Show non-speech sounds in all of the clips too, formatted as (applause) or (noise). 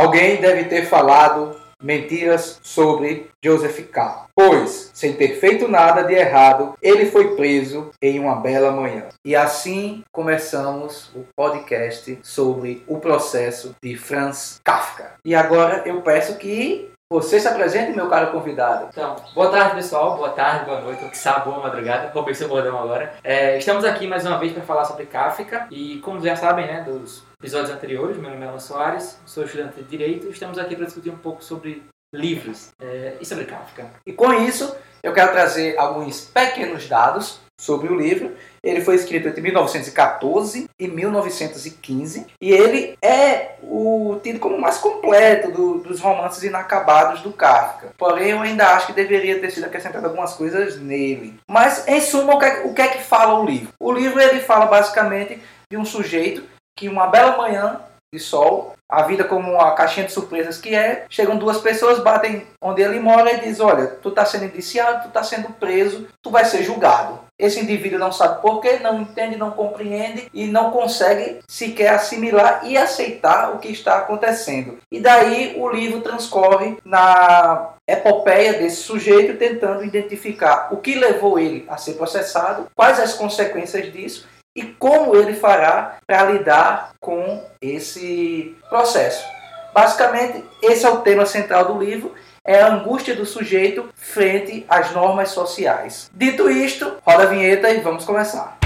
Alguém deve ter falado mentiras sobre Joseph K. Pois, sem ter feito nada de errado, ele foi preso em uma bela manhã. E assim começamos o podcast sobre o processo de Franz Kafka. E agora eu peço que você se apresente, meu caro convidado. Então, boa tarde pessoal, boa tarde, boa noite, que sabe, boa madrugada, roubei seu bordão agora. É, estamos aqui mais uma vez para falar sobre Kafka e como já sabem, né, dos episódios anteriores, meu nome é Alan Soares, sou estudante de Direito e estamos aqui para discutir um pouco sobre livros é, e sobre Kafka. E com isso, eu quero trazer alguns pequenos dados sobre o livro. Ele foi escrito entre 1914 e 1915 e ele é o tido como o mais completo do, dos romances inacabados do Kafka. Porém, eu ainda acho que deveria ter sido acrescentado algumas coisas nele. Mas, em suma, o que, é, o que é que fala o livro? O livro ele fala basicamente de um sujeito que uma bela manhã de sol, a vida como uma caixinha de surpresas que é, chegam duas pessoas, batem onde ele mora e diz, olha, tu está sendo indiciado, tu está sendo preso, tu vai ser julgado. Esse indivíduo não sabe porquê, não entende, não compreende e não consegue sequer assimilar e aceitar o que está acontecendo. E daí o livro transcorre na epopeia desse sujeito tentando identificar o que levou ele a ser processado, quais as consequências disso e como ele fará para lidar com esse processo. Basicamente, esse é o tema central do livro, é a angústia do sujeito frente às normas sociais. Dito isto, roda a vinheta e vamos começar.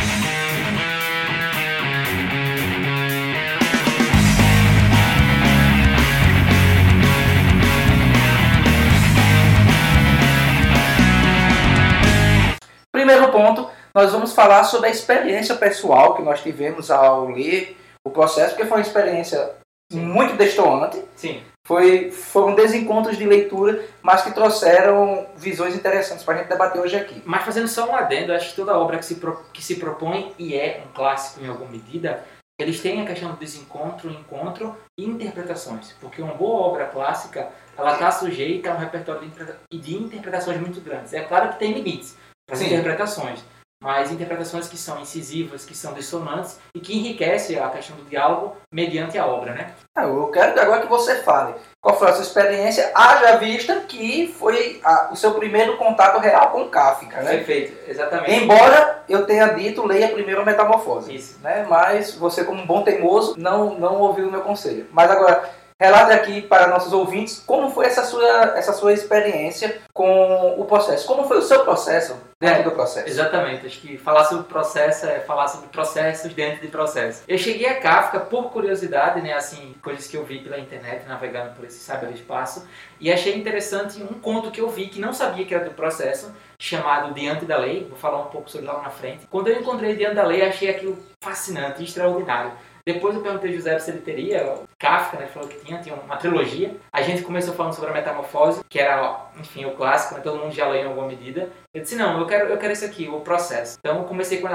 Primeiro ponto, nós vamos falar sobre a experiência pessoal que nós tivemos ao ler o processo, porque foi uma experiência Sim. muito destoante. Sim. Foi, foram desencontros de leitura, mas que trouxeram visões interessantes para a gente debater hoje aqui. Mas fazendo só um adendo, acho que toda obra que se, pro, que se propõe e é um clássico em alguma medida, eles têm a questão do desencontro, encontro e interpretações. Porque uma boa obra clássica, ela está sujeita a um repertório de, de interpretações muito grandes. É claro que tem limites para as interpretações mas interpretações que são incisivas, que são dissonantes e que enriquecem a questão do diálogo mediante a obra, né? Ah, eu quero agora que você fale qual foi a sua experiência, haja vista que foi a, o seu primeiro contato real com Kafka, né? Perfeito, exatamente. Embora eu tenha dito, leia primeiro a Metamorfose. Isso. Né? Mas você, como um bom teimoso, não, não ouviu o meu conselho. Mas agora, Relate aqui para nossos ouvintes como foi essa sua, essa sua experiência com o processo. Como foi o seu processo dentro é, do processo? Exatamente. Acho que falar sobre processo é falar sobre processos dentro de processo. Eu cheguei a Kafka por curiosidade, né? Assim, coisas que eu vi pela internet, navegando por esse cyberespaço. E achei interessante um conto que eu vi que não sabia que era do processo, chamado Diante da Lei. Vou falar um pouco sobre lá na frente. Quando eu encontrei Diante da Lei, achei aquilo fascinante, extraordinário depois eu perguntei ao José se ele teria, Kafka, né, falou que tinha, tinha uma trilogia. A gente começou falando sobre a Metamorfose, que era, enfim, o clássico, né, todo mundo já leu em alguma medida. Eu disse, não, eu quero, eu quero esse aqui, o processo. Então eu comecei com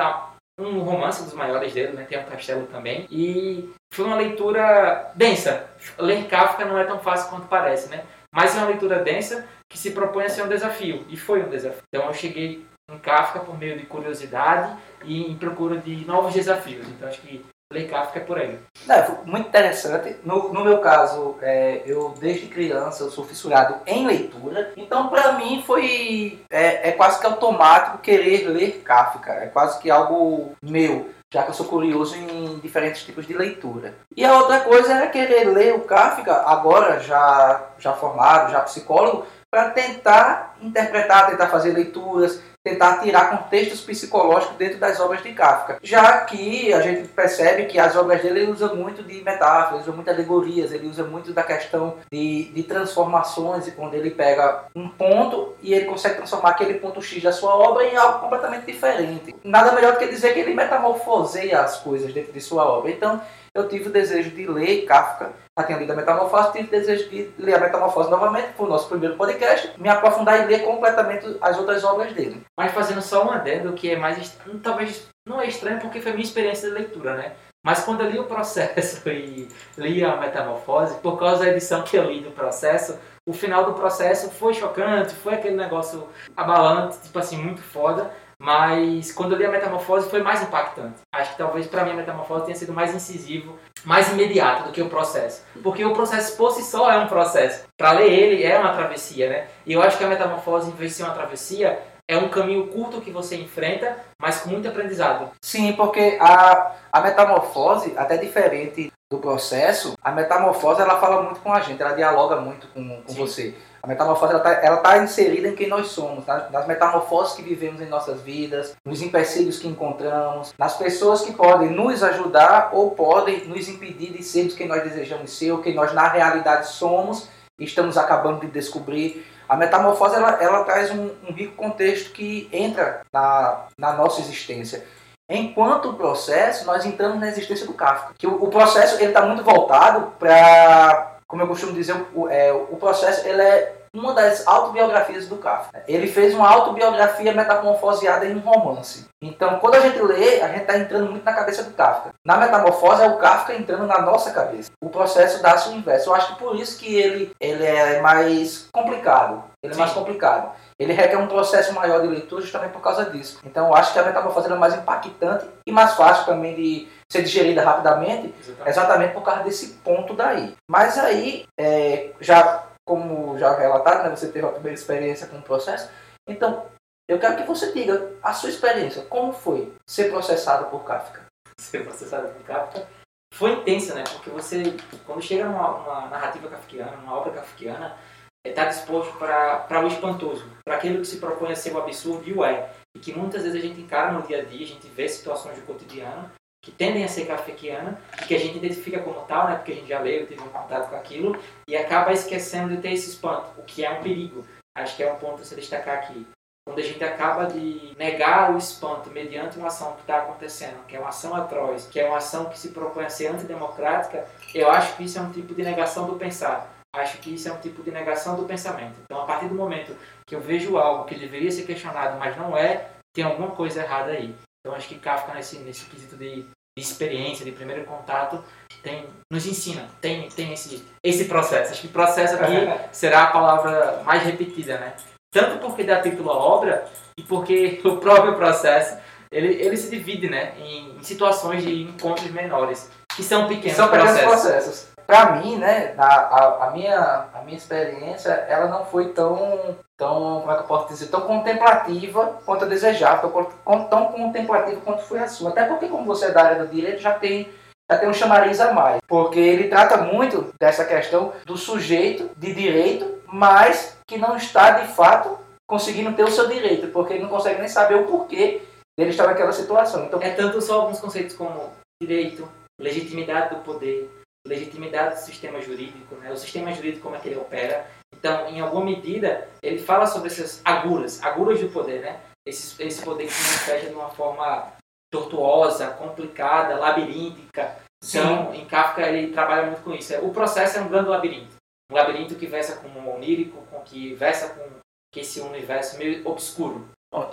um romance dos maiores dele, né, tem um castelo também. E foi uma leitura densa. Ler Kafka não é tão fácil quanto parece, né? Mas é uma leitura densa que se propõe a ser um desafio. E foi um desafio. Então eu cheguei em Kafka por meio de curiosidade e em procura de novos desafios. Então acho que Ler Kafka é por aí. Não, muito interessante. No, no meu caso, é, eu desde criança eu sou fissurado em leitura. Então, para mim, foi é, é, quase que automático querer ler Kafka. É quase que algo meu, já que eu sou curioso em diferentes tipos de leitura. E a outra coisa era querer ler o Kafka, agora já, já formado, já psicólogo, para tentar interpretar, tentar fazer leituras, tentar tirar contextos psicológicos dentro das obras de Kafka. Já que a gente percebe que as obras dele ele usa muito de metáforas, usa muito alegorias, ele usa muito da questão de, de transformações, e quando ele pega um ponto e ele consegue transformar aquele ponto X da sua obra em algo completamente diferente. Nada melhor do que dizer que ele metamorfoseia as coisas dentro de sua obra. Então, eu tive o desejo de ler Kafka, já tinha lido a Metamorfose, tive o desejo de ler a Metamorfose novamente, foi o nosso primeiro podcast, me aprofundar e ler completamente as outras obras dele. Mas fazendo só um adendo, que é mais, talvez não é estranho porque foi minha experiência de leitura, né? Mas quando eu li o processo (laughs) e li a Metamorfose, por causa da edição que eu li do processo, o final do processo foi chocante, foi aquele negócio abalante, tipo assim, muito foda. Mas quando eu li a Metamorfose foi mais impactante. Acho que talvez para mim a Metamorfose tenha sido mais incisivo, mais imediato do que o processo. Porque o processo por si só é um processo. Para ler ele é uma travessia, né? E eu acho que a Metamorfose, em vez de ser uma travessia, é um caminho curto que você enfrenta, mas com muito aprendizado. Sim, porque a, a metamorfose, até diferente do processo, a metamorfose ela fala muito com a gente, ela dialoga muito com, com você. Metamorfose ela está tá inserida em quem nós somos, nas, nas metamorfoses que vivemos em nossas vidas, nos empecilhos que encontramos, nas pessoas que podem nos ajudar ou podem nos impedir de sermos quem nós desejamos ser, ou quem nós na realidade somos e estamos acabando de descobrir. A metamorfose ela, ela traz um, um rico contexto que entra na, na nossa existência. Enquanto o processo, nós entramos na existência do Kafka. Que o, o processo ele está muito voltado para como eu costumo dizer, o, é, o processo ele é uma das autobiografias do Kafka. Ele fez uma autobiografia metamorfoseada em um romance. Então, quando a gente lê, a gente está entrando muito na cabeça do Kafka. Na metamorfose, é o Kafka entrando na nossa cabeça. O processo dá-se o inverso. Eu acho que por isso que ele, ele é mais complicado. Ele é mais complicado. Ele requer um processo maior de leitura justamente por causa disso. Então, eu acho que a metamorfose é mais impactante e mais fácil também de ser digerida rapidamente, exatamente, exatamente por causa desse ponto daí. Mas aí, é, já como já relatado, né, você teve a primeira experiência com o processo, então eu quero que você diga a sua experiência, como foi ser processado por Kafka? (laughs) Ser processado por Kafka foi intensa, né? Porque você, quando chega numa, numa narrativa kafkiana, numa obra kafkiana, está disposto para o espantoso, para aquilo que se propõe a ser o absurdo e o é. E que muitas vezes a gente encara no dia a dia, a gente vê situações do cotidiano que tendem a ser kafkiana que a gente identifica como tal, né, porque a gente já leu, teve um contato com aquilo, e acaba esquecendo de ter esse espanto, o que é um perigo. Acho que é um ponto a se destacar aqui. Quando a gente acaba de negar o espanto mediante uma ação que está acontecendo, que é uma ação atroz, que é uma ação que se propõe a ser antidemocrática, eu acho que isso é um tipo de negação do pensar. Acho que isso é um tipo de negação do pensamento. Então, a partir do momento que eu vejo algo que deveria ser questionado, mas não é, tem alguma coisa errada aí. Então acho que Kafka nesse, nesse quesito de, de experiência, de primeiro contato, tem, nos ensina, tem, tem esse, esse processo. Acho que processo aqui será a palavra mais repetida, né? Tanto porque dá título à obra e porque (laughs) o próprio processo ele, ele se divide né, em, em situações de encontros menores, que são pequenos são processos. processos para mim, né, a, a, a, minha, a minha experiência, ela não foi tão, tão, como é que eu posso dizer, tão contemplativa quanto eu desejava, tão, tão contemplativa quanto foi a sua. Até porque, como você é da área do direito, já tem, já tem um chamariz a mais. Porque ele trata muito dessa questão do sujeito de direito, mas que não está, de fato, conseguindo ter o seu direito, porque ele não consegue nem saber o porquê dele estar naquela situação. Então, é tanto só alguns conceitos como direito, legitimidade do poder, legitimidade do sistema jurídico, né? o sistema jurídico como é que ele opera. Então, em alguma medida, ele fala sobre essas aguras, aguras do poder, né? Esse, esse poder que se manifesta de uma forma tortuosa, complicada, labiríntica. Então, Sim. em Kafka ele trabalha muito com isso. O processo é um grande labirinto. Um labirinto que versa com o onírico, com que versa com esse universo meio obscuro.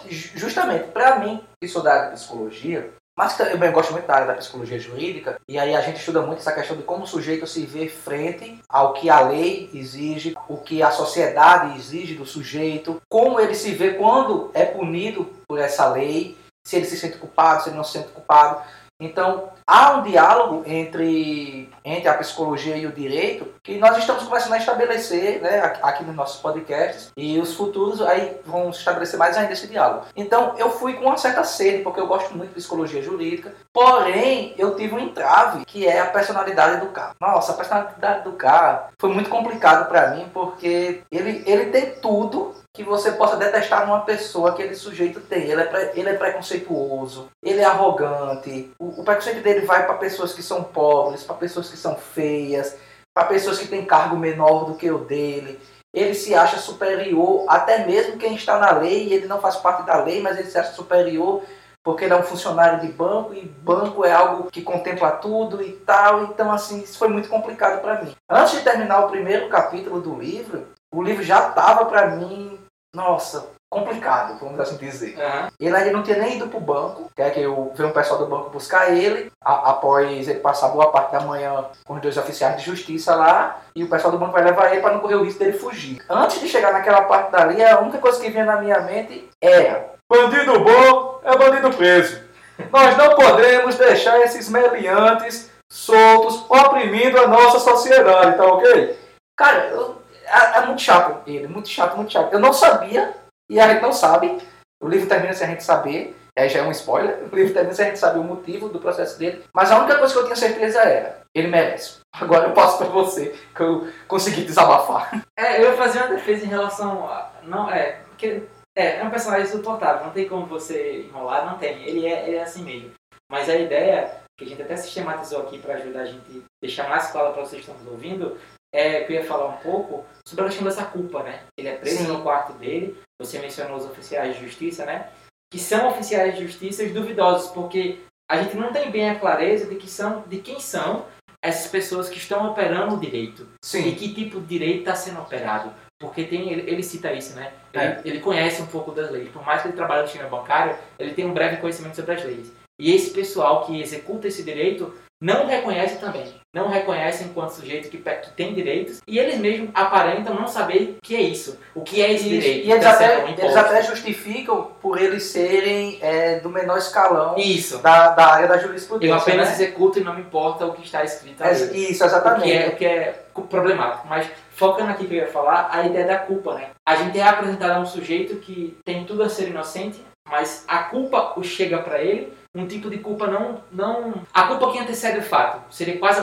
Justamente, para mim, que sou da área de psicologia, mas eu gosto muito da área da psicologia jurídica, e aí a gente estuda muito essa questão de como o sujeito se vê frente ao que a lei exige, o que a sociedade exige do sujeito, como ele se vê quando é punido por essa lei, se ele se sente culpado, se ele não se sente culpado. Então, há um diálogo entre, entre a psicologia e o direito que nós estamos começando a estabelecer né, aqui nos nossos podcasts e os futuros aí vão estabelecer mais ainda esse diálogo. Então, eu fui com uma certa sede, porque eu gosto muito de psicologia jurídica, porém, eu tive um entrave, que é a personalidade do cara. Nossa, a personalidade do cara foi muito complicado para mim, porque ele, ele tem tudo que você possa detestar numa pessoa que aquele sujeito tem. Ele é, pre, ele é preconceituoso, ele é arrogante. O, o preconceito dele vai para pessoas que são pobres, para pessoas que são feias, para pessoas que têm cargo menor do que o dele. Ele se acha superior, até mesmo quem está na lei, ele não faz parte da lei, mas ele se acha superior porque ele é um funcionário de banco e banco é algo que contempla tudo e tal. Então, assim, isso foi muito complicado para mim. Antes de terminar o primeiro capítulo do livro, o livro já estava para mim nossa, complicado, vamos assim dizer. Uhum. Ele ainda não tinha nem ido pro banco, que é que eu vi um pessoal do banco buscar ele, a, após ele passar boa parte da manhã com os dois oficiais de justiça lá, e o pessoal do banco vai levar ele para não correr o risco dele fugir. Antes de chegar naquela parte dali, a única coisa que vinha na minha mente era bandido bom é bandido preso. Nós não podemos deixar esses meliantes soltos oprimindo a nossa sociedade, tá ok? Cara, eu, é, é, muito chato ele, muito chato, muito chato. Eu não sabia, e a gente não sabe. O livro termina sem a gente saber, aí já é um spoiler. (laughs) O livro termina sem a gente saber o motivo do processo dele. Mas a única coisa que eu tinha certeza era: ele merece. Agora eu passo para você, que eu consegui desabafar. (laughs) É, eu ia fazer uma defesa em relação a. Não, é. Porque é, é um personagem suportável, não tem como você enrolar, não tem. Ele é, ele é assim mesmo. Mas a ideia, que a gente até sistematizou aqui para ajudar a gente deixar mais claro para vocês que estão nos ouvindo, é eu ia falar um pouco sobre a questão dessa culpa, né? Ele é preso Sim. no quarto dele, você mencionou os oficiais de justiça, né? Que são oficiais de justiça duvidosos, porque a gente não tem bem a clareza de, que são, de quem são essas pessoas que estão operando o direito. Sim. E que tipo de direito está sendo operado. Porque tem, ele, ele cita isso, né? Ele, é. ele, conhece um pouco das leis. Por mais que ele trabalhe no sistema bancário, ele tem um breve conhecimento sobre as leis. E esse pessoal que executa esse direito não reconhece também. Não reconhece enquanto sujeito que, que tem direitos e eles mesmos aparentam não saber o que é isso, o que é esse isso. direito. E eles até, eles até, justificam por eles serem é, do menor escalão isso. Da, da área da jurisprudência. Eu apenas né? executo e não me importa o que está escrito ali. Isso, exatamente. O que, é, o que é problemático. Mas focando aqui que eu ia falar, a ideia da culpa, né? A gente é apresentado a um sujeito que tem tudo a ser inocente, mas a culpa o chega para ele um tipo de culpa não não a culpa que antecede o fato seria quase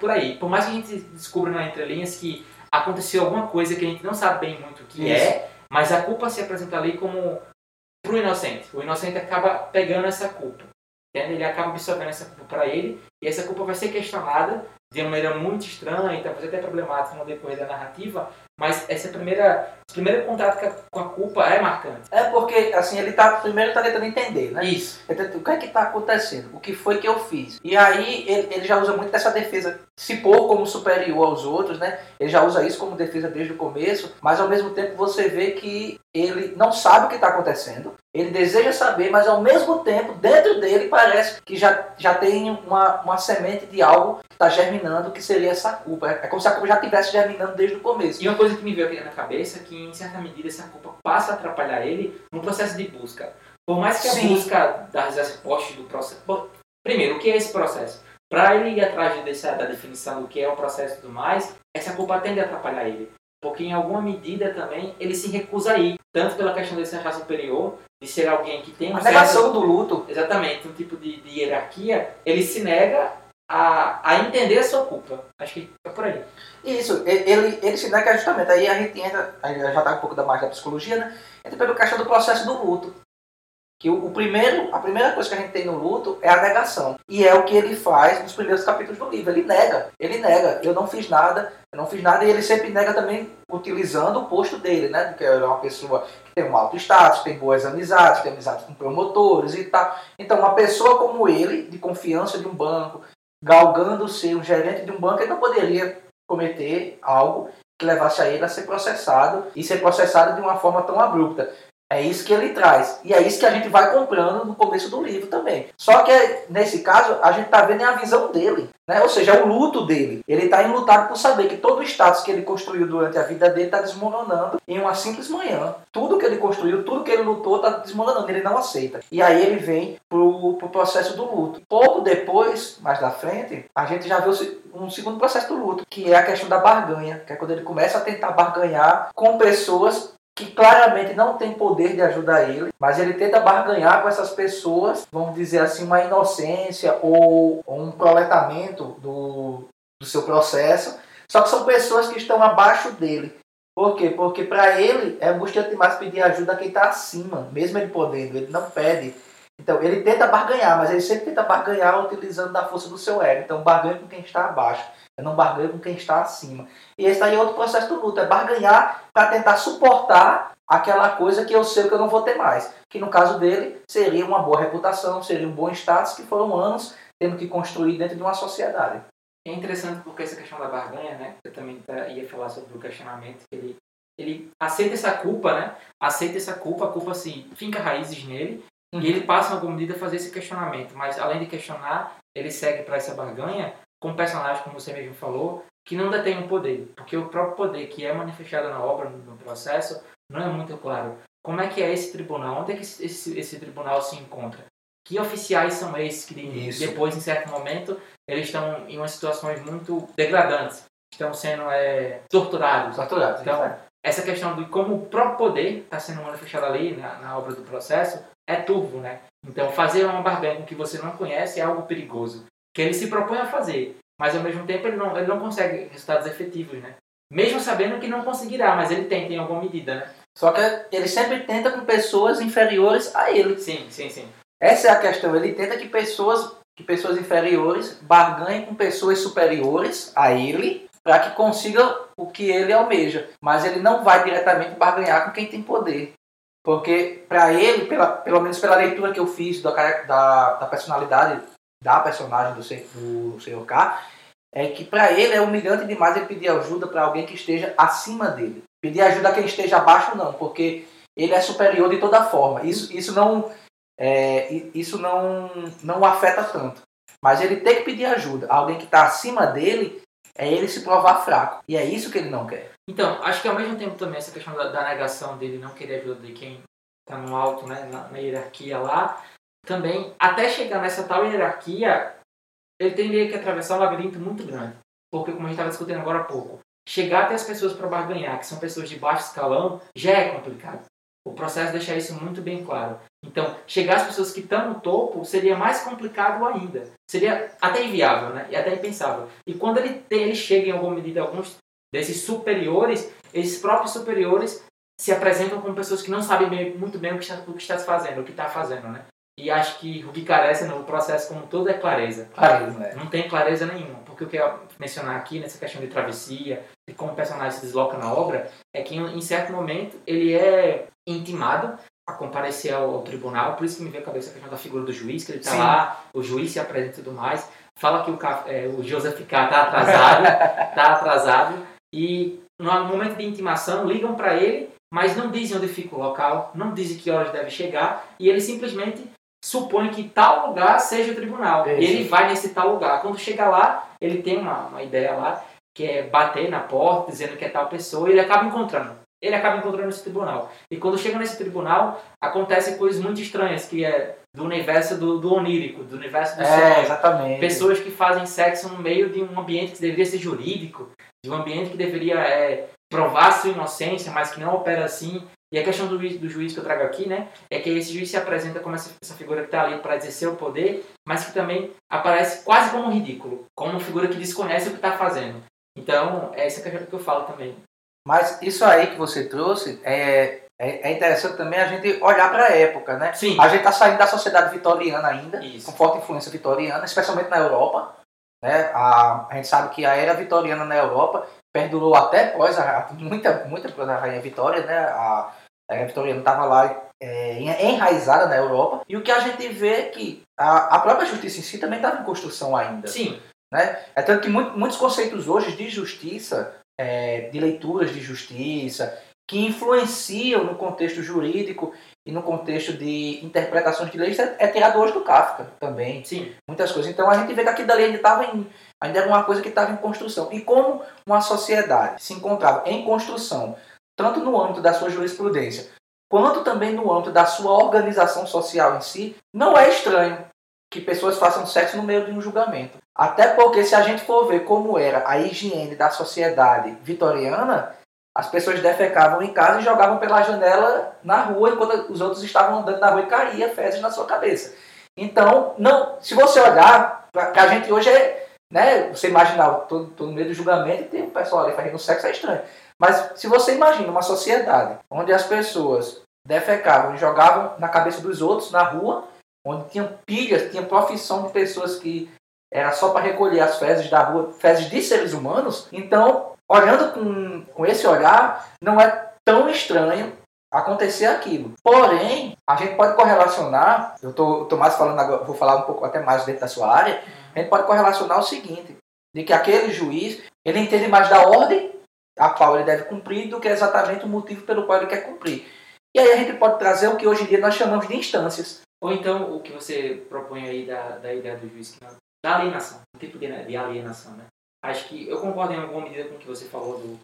por aí por mais que a gente descubra na entrelinhas que aconteceu alguma coisa que a gente não sabe bem muito o que Isso. é mas a culpa se apresenta ali como pro inocente o inocente acaba pegando essa culpa entende? ele acaba absorvendo essa culpa para ele e essa culpa vai ser questionada de uma maneira muito estranha, talvez até problemática no decorrer da narrativa, mas esse primeira, esse primeiro contato com a culpa é marcante. É porque, assim, ele tá, primeiro tá tentando entender, né? Isso. o que é que tá acontecendo? O que foi que eu fiz? E aí ele, ele já usa muito dessa defesa, se pôr como superior aos outros, né? Ele já usa isso como defesa desde o começo, mas ao mesmo tempo você vê que ele não sabe o que está acontecendo, ele deseja saber, mas ao mesmo tempo, dentro dele parece que já, já tem uma, uma semente de algo que está germinando, que seria essa culpa. É, é como se a culpa já estivesse germinando desde o começo. E uma coisa que me veio aqui na cabeça é que, em certa medida, essa culpa passa a atrapalhar ele no processo de busca. Por mais que a Sim. busca das respostas do processo. Bom, primeiro, o que é esse processo? Para ele ir atrás dessa, da definição do que é o processo e tudo mais, essa culpa tende a atrapalhar ele. Porque em alguma medida também ele se recusa a ir. Tanto pela questão de ser achar superior, de ser alguém que tem um. A negação certo, do luto. Exatamente, um tipo de, de hierarquia, ele se nega a, a entender a sua culpa. Acho que é por aí. Isso, ele, ele se nega justamente. Aí a gente entra, já está um pouco da mais da psicologia, né? Entra pela questão do processo do luto. Que o, o, primeiro, a primeira coisa que a gente tem no luto é a negação. E é o que ele faz nos primeiros capítulos do livro. Ele nega, ele nega. Eu não fiz nada, eu não fiz nada. E ele sempre nega também utilizando o posto dele, né? Que é uma pessoa que tem um alto status, tem boas amizades, tem amizades com promotores e tal. Então, uma pessoa como ele, de confiança de um banco, galgando ser um gerente de um banco, ele não poderia cometer algo que levasse a ele a ser processado e ser processado de uma forma tão abrupta. É isso que ele traz. E é isso que a gente vai comprando no começo do livro também. Só que nesse caso, a gente está vendo a visão dele. Né? Ou seja, é o luto dele. Ele está enlutado por saber que todo o status que ele construiu durante a vida dele está desmoronando em uma simples manhã. Tudo que ele construiu, tudo que ele lutou está desmoronando. Ele não aceita. E aí ele vem pro, pro processo do luto. Pouco depois, mais da frente, a gente já vê um segundo processo do luto, que é a questão da barganha, que é quando ele começa a tentar barganhar com pessoas que claramente não tem poder de ajudar ele, mas ele tenta barganhar com essas pessoas, vamos dizer assim, uma inocência ou, um proletamento do, do seu processo. Só que são pessoas que estão abaixo dele. Por quê? Porque para ele é angustiante demais pedir ajuda a quem está acima, mesmo ele podendo, ele não pede. Então ele tenta barganhar, mas ele sempre tenta barganhar utilizando da força do seu ego. Então barganha com quem está abaixo. Eu não barganho com quem está acima. E esse aí é outro processo do luto, é barganhar para tentar suportar aquela coisa que eu sei que eu não vou ter mais. Que no caso dele seria uma boa reputação, seria um bom status, que foram anos tendo que construir dentro de uma sociedade. É interessante porque essa questão da barganha, né? Eu também tá, ia falar sobre o questionamento que ele ele aceita essa culpa, né? Aceita essa culpa, a culpa assim, finca raízes nele uhum. e ele passa em alguma medida a fazer esse questionamento. Mas além de questionar, ele segue para essa barganha com personagens, como você mesmo falou, que não detém o poder. Porque o próprio poder que é manifestado na obra, no processo, não é muito claro. como é que é esse tribunal, onde é que esse, esse, esse tribunal se encontra. Que oficiais são esses que Isso. depois, em certo momento, eles estão em umas situações muito degradantes, estão sendo é, torturados. Torturados. Então, essa questão de como o próprio poder está sendo manifestado ali na, na obra do processo é turvo, né? Então, fazer uma barganha com que você não conhece é algo perigoso, que ele se propõe a fazer, mas ao mesmo tempo ele não, ele não consegue resultados efetivos, né? Mesmo sabendo que não conseguirá, mas ele tenta em alguma medida, né? Só que ele sempre tenta com pessoas inferiores a ele. Sim, sim, sim. Essa é a questão. Ele tenta que pessoas, que pessoas inferiores barganhem com pessoas superiores a ele para que consiga o que ele almeja. Mas ele não vai diretamente barganhar com quem tem poder. Porque para ele, pela, pelo menos pela leitura que eu fiz da, da, da personalidade da personagem do, do Sr. K, é que para ele é humilhante demais ele pedir ajuda para alguém que esteja acima dele. Pedir ajuda a quem esteja abaixo não, porque ele é superior de toda forma. Isso, isso não é, isso não não afeta tanto. Mas ele tem que pedir ajuda alguém que está acima dele é ele se provar fraco. E é isso que ele não quer. Então, acho que ao mesmo tempo também essa questão da, da negação dele não querer ajuda de quem está no alto, né, na, na hierarquia lá, também, até chegar nessa tal hierarquia, ele teria que atravessar um labirinto muito grande. Porque, como a gente estava discutindo agora há pouco, chegar até as pessoas para barganhar, que são pessoas de baixo escalão, já é complicado. O processo deixa isso muito bem claro. Então, chegar às pessoas que estão no topo seria mais complicado ainda. Seria até inviável, né? E até impensável. E quando ele, tem, ele chega em alguma medida, alguns desses superiores, esses próprios superiores se apresentam como pessoas que não sabem bem, muito bem o que está, o que está fazendo, o que está fazendo, né? E acho que o que carece no processo como todo é clareza. Clareza, né? Não tem clareza nenhuma. Porque o que eu quero mencionar aqui, nessa questão de travessia, e como o personagem se desloca na obra, é que em certo momento ele é intimado a comparecer ao, ao, tribunal, por isso que me veio a cabeça a questão da figura do juiz, que ele está lá, o juiz se apresenta e tudo mais, fala que o, é, o Joseph K. está atrasado, está (laughs) atrasado, e no momento de intimação ligam para ele, mas não dizem onde fica o local, não dizem que horas deve chegar, e ele simplesmente supõe que tal lugar seja o tribunal. É ele vai nesse tal lugar. Quando chega lá, ele tem uma, uma ideia lá, que é bater na porta, dizendo que é tal pessoa, e ele acaba encontrando. Ele acaba encontrando esse tribunal. E quando chega nesse tribunal, acontecem coisas muito estranhas, que é do universo do, do onírico, do universo do é, sonho. Exatamente. Pessoas que fazem sexo no meio de um ambiente que deveria ser jurídico, de um ambiente que deveria é, provar sua inocência, mas que não opera assim. E a questão do, do juiz que eu trago aqui, né, é que esse juiz se apresenta como essa, essa figura que está ali para exercer o poder, mas que também aparece quase como um ridículo, como uma figura que desconhece o que está fazendo. Então, é essa questão que eu falo também. Mas isso aí que você trouxe é, é, é interessante também a gente olhar para a época, né? Sim. A gente está saindo da sociedade vitoriana ainda, Isso. com forte influência vitoriana, especialmente na Europa. Né? A, a gente sabe que a era vitoriana na Europa perdurou até pós a, muita muita pós a rainha Vitória, né? A, a rainha vitoriana estava lá é, enraizada na Europa. E o que a gente vê é que a, a própria justiça em si também estava em construção ainda. Sim. Né? É tanto que muito, muitos conceitos hoje de justiça, é, de leituras de justiça, que influenciam no contexto jurídico e no contexto de interpretações de leis, é, é tirado hoje do Kafka também. Sim. Muitas coisas. Então a gente vê que aquilo dali ainda estava em ainda era uma coisa que estava em construção. E como uma sociedade se encontrava em construção, tanto no âmbito da sua jurisprudência, quanto também no âmbito da sua organização social em si, não é estranho que pessoas façam sexo no meio de um julgamento. Até porque se a gente for ver como era a higiene da sociedade vitoriana, as pessoas defecavam em casa e jogavam pela janela na rua enquanto os outros estavam andando na rua e caía fezes na sua cabeça. Então, não, se você olhar, que a gente hoje é, né, você imaginar, todo, todo no meio do julgamento e tem um pessoal ali fazendo sexo é estranho. Mas se você imagina uma sociedade onde as pessoas defecavam e jogavam na cabeça dos outros na rua, onde tinham pilhas, tinha profissão de pessoas que era só para recolher as fezes da rua, fezes de seres humanos. Então, olhando com, com esse olhar, não é tão estranho acontecer aquilo. Porém, a gente pode correlacionar, eu tô, tô mais falando agora, vou falar um pouco até mais dentro da sua área, a gente pode correlacionar o seguinte, de que aquele juiz, ele entende mais da ordem a qual ele deve cumprir do que exatamente o motivo pelo qual ele quer cumprir. E aí a gente pode trazer o que hoje em dia nós chamamos de instâncias. Ou então o que você propõe aí da, da ideia do juiz, que da alienação, um tipo de, de alienação, né? Acho que eu concordo em alguma medida com o que você falou do,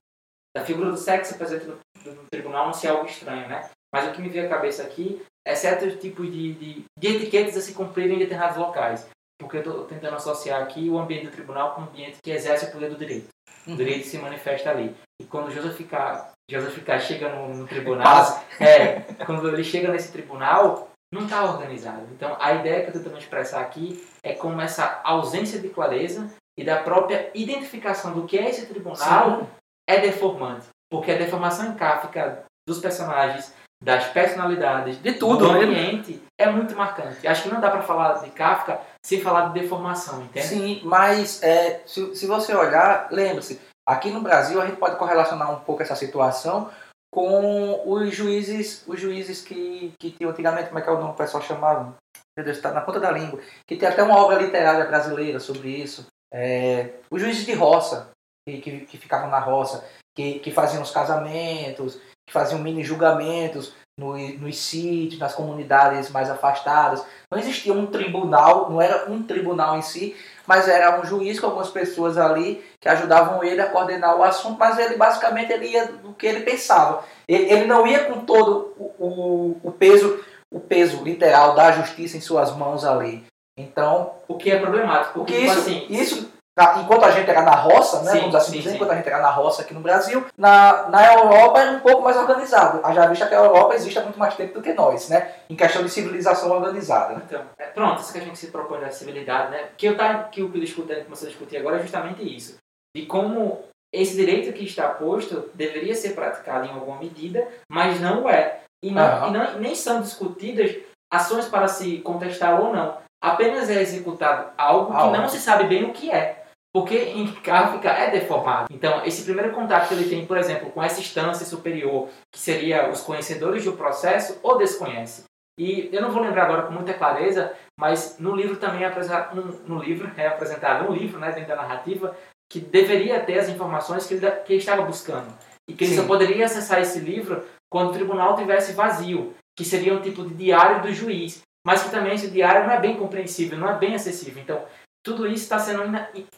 da figura do sexo presente no, no, tribunal não ser algo estranho, né? Mas o que me veio à cabeça aqui é certos tipos de, de, de etiquetas a se cumprirem em determinados locais. Porque eu estou tentando associar aqui o ambiente do tribunal com o ambiente que exerce o poder do direito. O uhum. direito se manifesta ali. E quando Joseph K. Joseph K. chega no, no tribunal, é, quando ele chega nesse tribunal, não está organizado. Então, a ideia que eu estou tentando expressar aqui é como essa ausência de clareza e da própria identificação do que é esse tribunal Sim. é deformante. Porque a deformação encáfica dos personagens, das personalidades, de tudo, do né? ambiente, é muito marcante. Acho que não dá para falar de Kafka sem falar de deformação, entende? Sim, mas é, se, se você olhar, lembre-se, aqui no Brasil a gente pode correlacionar um pouco essa situação com os juízes, os juízes que, que tinham antigamente, como é que é o nome que o pessoal chamava? Meu Deus, está na ponta da língua. Que tem até uma obra literária brasileira sobre isso. É, os juízes de roça, que, que, que ficavam na roça, que, que faziam os casamentos, que faziam mini julgamentos no, nos sítios, nas comunidades mais afastadas. Não existia um tribunal, não era um tribunal em si, mas era um juiz com algumas pessoas ali que ajudavam ele a coordenar o assunto, mas ele basicamente ele ia do que ele pensava. Ele, ele não ia com todo o, o, o, peso o peso literal da justiça em suas mãos ali. Então, o que é problemático, porque tipo isso, assim, isso enquanto a gente era na roça, né, sim, vamos assim sim, dizer, sim. enquanto a gente era na roça aqui no Brasil, na, na Europa era um pouco mais organizado. Já visto que a Europa existe há muito mais tempo do que nós, né, em questão de civilização organizada. Né? Então, é, pronto, isso que a gente se propõe da civilidade, né, que, eu tá, que o que discutindo, começou a discutir agora é justamente isso, de como esse direito que está posto deveria ser praticado em alguma medida, mas não é. E, não, uhum. e não, nem são discutidas ações para se contestar ou não. Apenas é executado algo que não se sabe bem o que é. Porque em Kafka é deformado. Então, esse primeiro contato que ele tem, por exemplo, com essa instância superior, que seria os conhecedores do processo, ou desconhece. E eu não vou lembrar agora com muita clareza, mas no livro também é apresentado, no livro é apresentado um livro, né, dentro da narrativa, que deveria ter as informações que ele, que ele estava buscando. E que ele Sim. só poderia acessar esse livro quando o tribunal tivesse vazio, que seria um tipo de diário do juiz. Mas que também esse diário não é bem compreensível, não é bem acessível. Então, tudo isso está sendo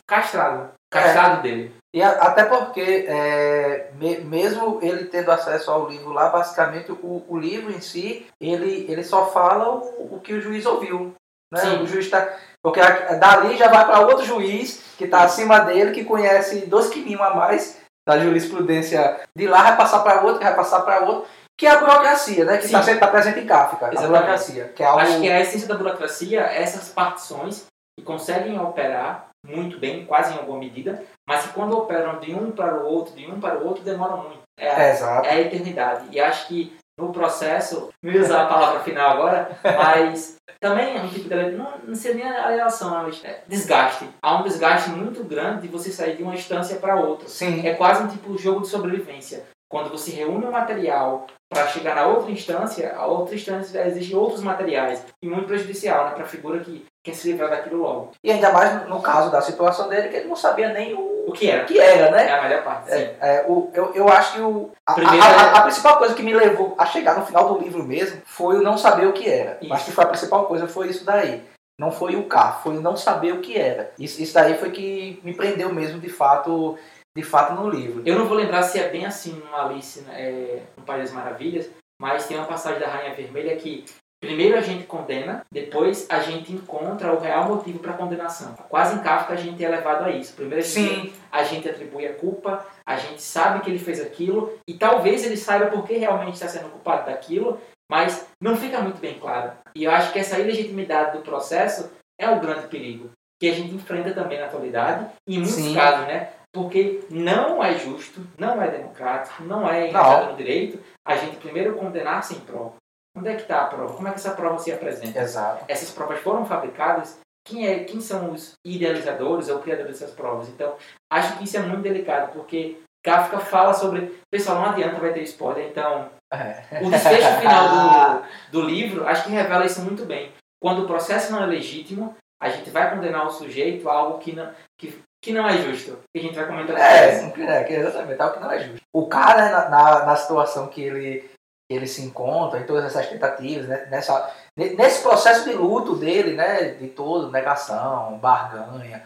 castrado, castrado é. dele. E a, até porque, é, me, mesmo ele tendo acesso ao livro lá, basicamente o, o livro em si, ele, ele só fala o, o que o juiz ouviu. Né? Sim. O juiz está. Porque dali já vai para outro juiz que está acima dele, que conhece dois quilinhos a mais da jurisprudência de lá, vai passar para outro, vai passar para outro. Que é a burocracia, né? Que está tá presente em Kafka. A burocracia. Que é algo... Acho que a essência da burocracia é essas partições que conseguem operar muito bem, quase em alguma medida, mas que quando operam de um para o outro, de um para o outro, demoram muito. É, a, é a eternidade. E acho que no processo, não vou usar a palavra final agora, mas (laughs) também é um tipo de não, não seria nem a relação, mas é desgaste. Há um desgaste muito grande de você sair de uma instância para outra. Sim. É quase um tipo de jogo de sobrevivência. Quando você reúne um material para chegar na outra instância, a outra instância exige outros materiais. E muito prejudicial né, para a figura que quer se livrar daquilo logo. E ainda mais no caso da situação dele, que ele não sabia nem o, o que era. O que era, né? É a melhor parte. É, é, o, eu, eu acho que o, a, a, a, a, principal coisa que me levou a chegar no final do livro mesmo foi o não saber o que era. Isso. Acho que foi a principal coisa, foi isso daí. Não foi o carro, foi não saber o que era. Isso, isso daí foi que me prendeu mesmo, de fato, de fato no livro. Eu não vou lembrar se é bem assim no Alice né, é, no País das Maravilhas, mas tem uma passagem da Rainha Vermelha que primeiro a gente condena, depois a gente encontra o real motivo para a condenação. Quase em Kafka a gente é levado a isso. Primeiro a gente, a gente atribui a culpa, a gente sabe que ele fez aquilo e talvez ele saiba por que realmente está sendo culpado daquilo, mas não fica muito bem claro. E eu acho que essa ilegitimidade do processo é o grande perigo que a gente enfrenta também na atualidade, e em muitos Sim. casos, né? Porque não é justo, não é democrático, não é enraizado no direito a gente primeiro condenar sem prova. Onde é que está a prova? Como é que essa prova se apresenta? Exato. Essas provas foram fabricadas. Quem, é, quem são os idealizadores ou criadores dessas provas? Então, acho que isso é muito delicado, porque Kafka fala sobre. Pessoal, não adianta, vai ter spoiler. Então, é. o desfecho final do, (laughs) do livro, acho que revela isso muito bem. Quando o processo não é legítimo, a gente vai condenar o sujeito a algo que não, que, que não é justo. Que a gente vai comentar é, é, exatamente, algo que não é justo. O cara, na, na, na situação que ele, ele se encontra, em todas essas tentativas, né, nessa, nesse processo de luto dele, né, de todo, negação, barganha,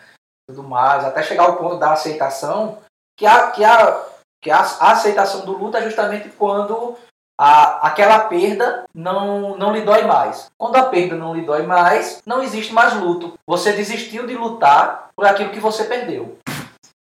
tudo mais, até chegar ao ponto da aceitação, que a, que a, que a, a aceitação do luto é justamente quando a, aquela perda não, não lhe dói mais. Quando a perda não lhe dói mais, não existe mais luto. Você desistiu de lutar por aquilo que você perdeu.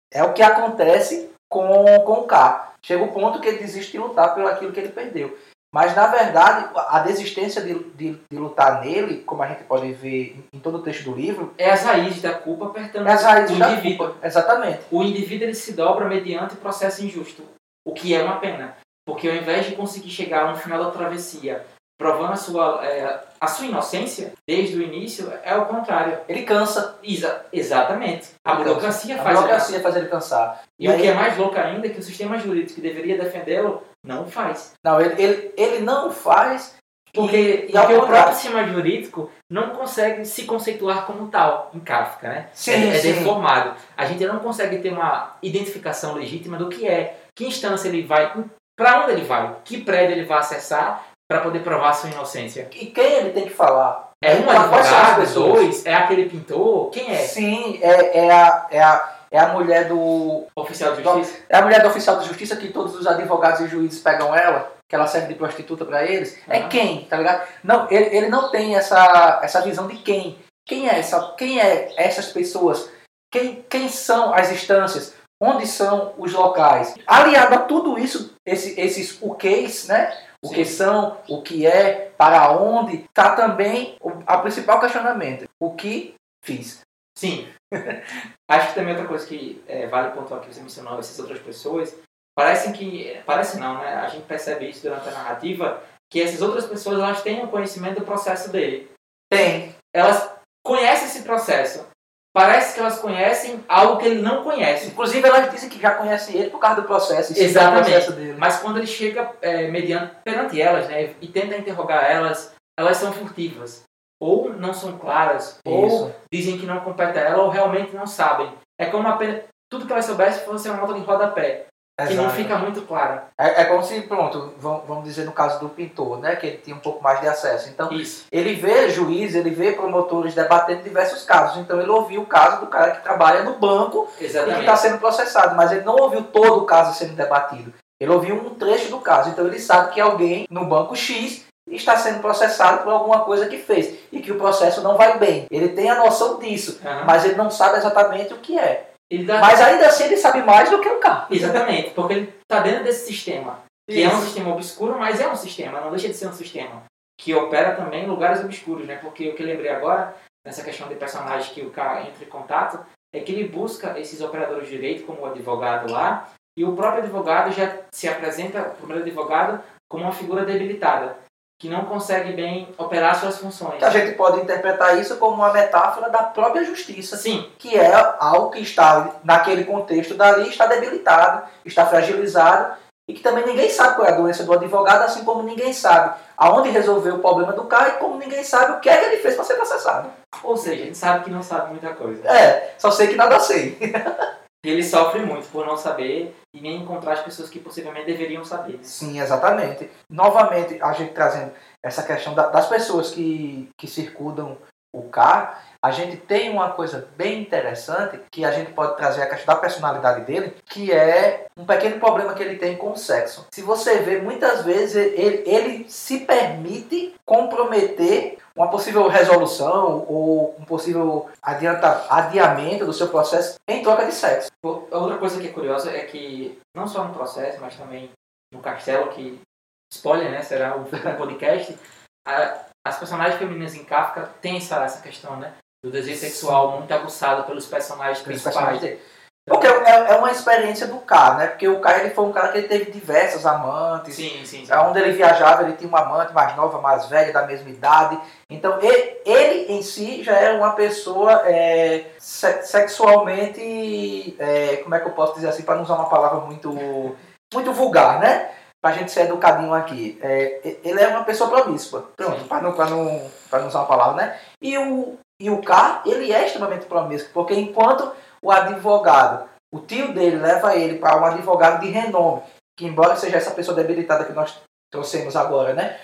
É o que acontece com, com o K. Chega o ponto que ele desiste de lutar pelo aquilo que ele perdeu. Mas, na verdade, a desistência de, de, de, lutar nele, como a gente pode ver em todo o texto do livro... É as raízes da culpa apertando é as raízes o da indivíduo. Culpa. Exatamente. O indivíduo ele se dobra mediante processo injusto, o que é uma pena. Porque ao invés de conseguir chegar no final da travessia provando a sua, é, a sua inocência desde o início, é o contrário. Ele cansa. Exa exatamente. A Ele burocracia cansa. faz A burocracia faz ele cansar. E, o que é mais louco ainda é que o sistema jurídico que deveria defendê-lo não faz. Não, ele, ele, ele não faz Porque, e, e ao porque o próprio sistema jurídico não consegue se conceituar como tal em Kafka, né? Sim, é, é sim. deformado. A gente não consegue ter uma identificação legítima do que é, que instância ele vai, para onde ele vai, que prédio ele vai acessar para poder provar sua inocência. E quem ele tem que falar? É um advogado, dois, é aquele pintor, quem é? Sim, é, é, a, é, a, é a mulher do. Oficial de justiça? É a mulher do oficial de justiça que todos os advogados e juízes pegam ela, que ela serve de prostituta pra eles. É Aham. quem, tá ligado? Não, ele, ele não tem essa, essa visão de quem. Quem é, essa, quem é essas pessoas? Quem, quem são as instâncias? Onde são os locais? Aliado a tudo isso, esse, esses o queis, né? O Sim. que são, o que é, para onde, tá também o a principal questionamento. O que fiz? Sim. (laughs) Acho que também outra coisa que é, vale pontuar que você mencionou, essas outras pessoas, parecem que. Parece não, né? A gente percebe isso durante a narrativa, que essas outras pessoas elas têm o conhecimento do processo dele. Tem. Elas conhecem esse processo. Parece que elas conhecem algo que ele não conhece. Inclusive, elas dizem que já conhecem ele por causa do processo. Exatamente. processo. Mas quando ele chega é, mediante, perante elas, né, e tenta interrogar elas, elas são furtivas. Ou não são claras, ou Isso. dizem que não compete a ela, ou realmente não sabem. É como apenas, tudo que elas soubessem fosse uma nota de rodapé, que não Exato. fica muito clara. É, é como se, pronto, vamos vamos dizer no caso do pintor, né? Que ele tinha um pouco mais de acesso. Então, Isso. ele vê juiz, ele vê promotores debatendo diversos casos. Então, ele ouviu o caso do cara que trabalha no banco e que Exatamente. está sendo processado. Mas ele não ouviu todo o caso sendo debatido. Ele ouviu um trecho do caso. Então, ele sabe que alguém no banco X está sendo processado por alguma coisa que fez e que o processo não vai bem. Ele tem a noção disso, Aham. mas ele não sabe exatamente o que é. Ele dá... Mas ainda assim ele sabe mais do que o cara. Exatamente, porque ele está dentro desse sistema. Que é um Isso. sistema obscuro, mas é um sistema, não deixa de ser um sistema. Que opera também em lugares obscuros, né? Porque o que eu lembrei agora, nessa questão de personagem que o cara entra em contato, é que ele busca esses operadores de direito, como o advogado lá, e o próprio advogado já se apresenta, o primeiro advogado, como uma figura debilitada, que não consegue bem operar suas funções. A gente pode interpretar isso como uma metáfora da própria justiça, Sim, que é algo que está naquele contexto dali, está debilitado, está fragilizado e que também ninguém sabe qual é a doença do advogado, assim como ninguém sabe aonde resolver o problema do cara e como ninguém sabe o que é que ele fez para ser processado. ou seja, a gente sabe que não sabe muita coisa. É, só sei que nada sei. (laughs) Ele sofre muito por não saber e nem encontrar as pessoas que possivelmente deveriam saber. Sim, exatamente. Novamente, a gente trazendo essa questão da- das pessoas que, que circundam o K, a gente tem uma coisa bem interessante que a gente pode trazer a questão da personalidade dele, que é um pequeno problema que ele tem com o sexo. Se você vê, muitas vezes ele, ele se permite comprometer uma possível resolução ou um possível adianta, adiamento do seu processo em troca de sexo. Outra coisa que é curiosa é que, não só no processo, mas também no castelo, que, spoiler, né, será o (laughs) podcast, a- as personagens femininas em Kafka têm essa, essa questão, né, do desejo sexual muito aguçado pelos personagens Pelos principais. personagens dele. Porque é, é uma experiência do K, né? Porque o K ele foi um cara que ele teve diversas amantes. Sim, sim, sim. Onde ele viajava, ele tinha uma amante mais nova, mais velha, da mesma idade. Então, ele, ele em si já era uma pessoa é, se- sexualmente. é, como é que eu posso dizer assim, para não usar uma palavra muito, muito vulgar, né? Pra gente ser educadinho aqui. É, ele é uma pessoa promíscua. Pronto, para não, pra não, pra não usar uma palavra, né? E o, e o K, ele é extremamente promíscuo, porque enquanto o advogado, o tio dele leva ele para um advogado de renome, que embora seja essa pessoa debilitada que nós trouxemos agora, né?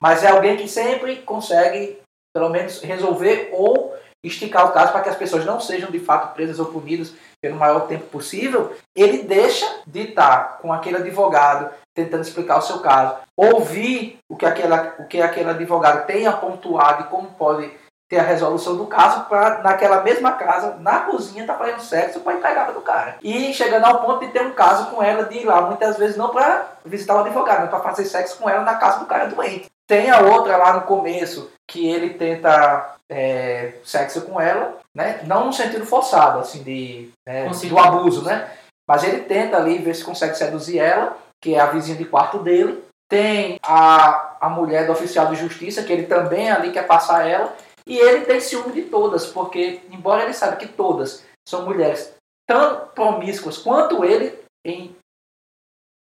Mas é alguém que sempre consegue, pelo menos, resolver ou esticar o caso para que as pessoas não sejam de fato presas ou punidas pelo maior tempo possível, ele deixa de estar com aquele advogado tentando explicar o seu caso, ouvir o que, aquela, o que aquele advogado tem a e como pode ter a resolução do caso para naquela mesma casa, na cozinha, tá fazendo sexo com a empregada do cara. E chegando ao ponto de ter um caso com ela, de ir lá, muitas vezes não para visitar o advogado, mas para fazer sexo com ela na casa do cara doente. Tem a outra lá no começo, que ele tenta é, sexo com ela, né? Não no sentido forçado, assim, de, né, do abuso, né? Mas ele tenta ali ver se consegue seduzir ela, que é a vizinha de quarto dele. Tem a, a mulher do oficial de justiça, que ele também ali quer passar ela. E ele tem ciúme de todas, porque, embora ele saiba que todas são mulheres tão promíscuas quanto ele, em,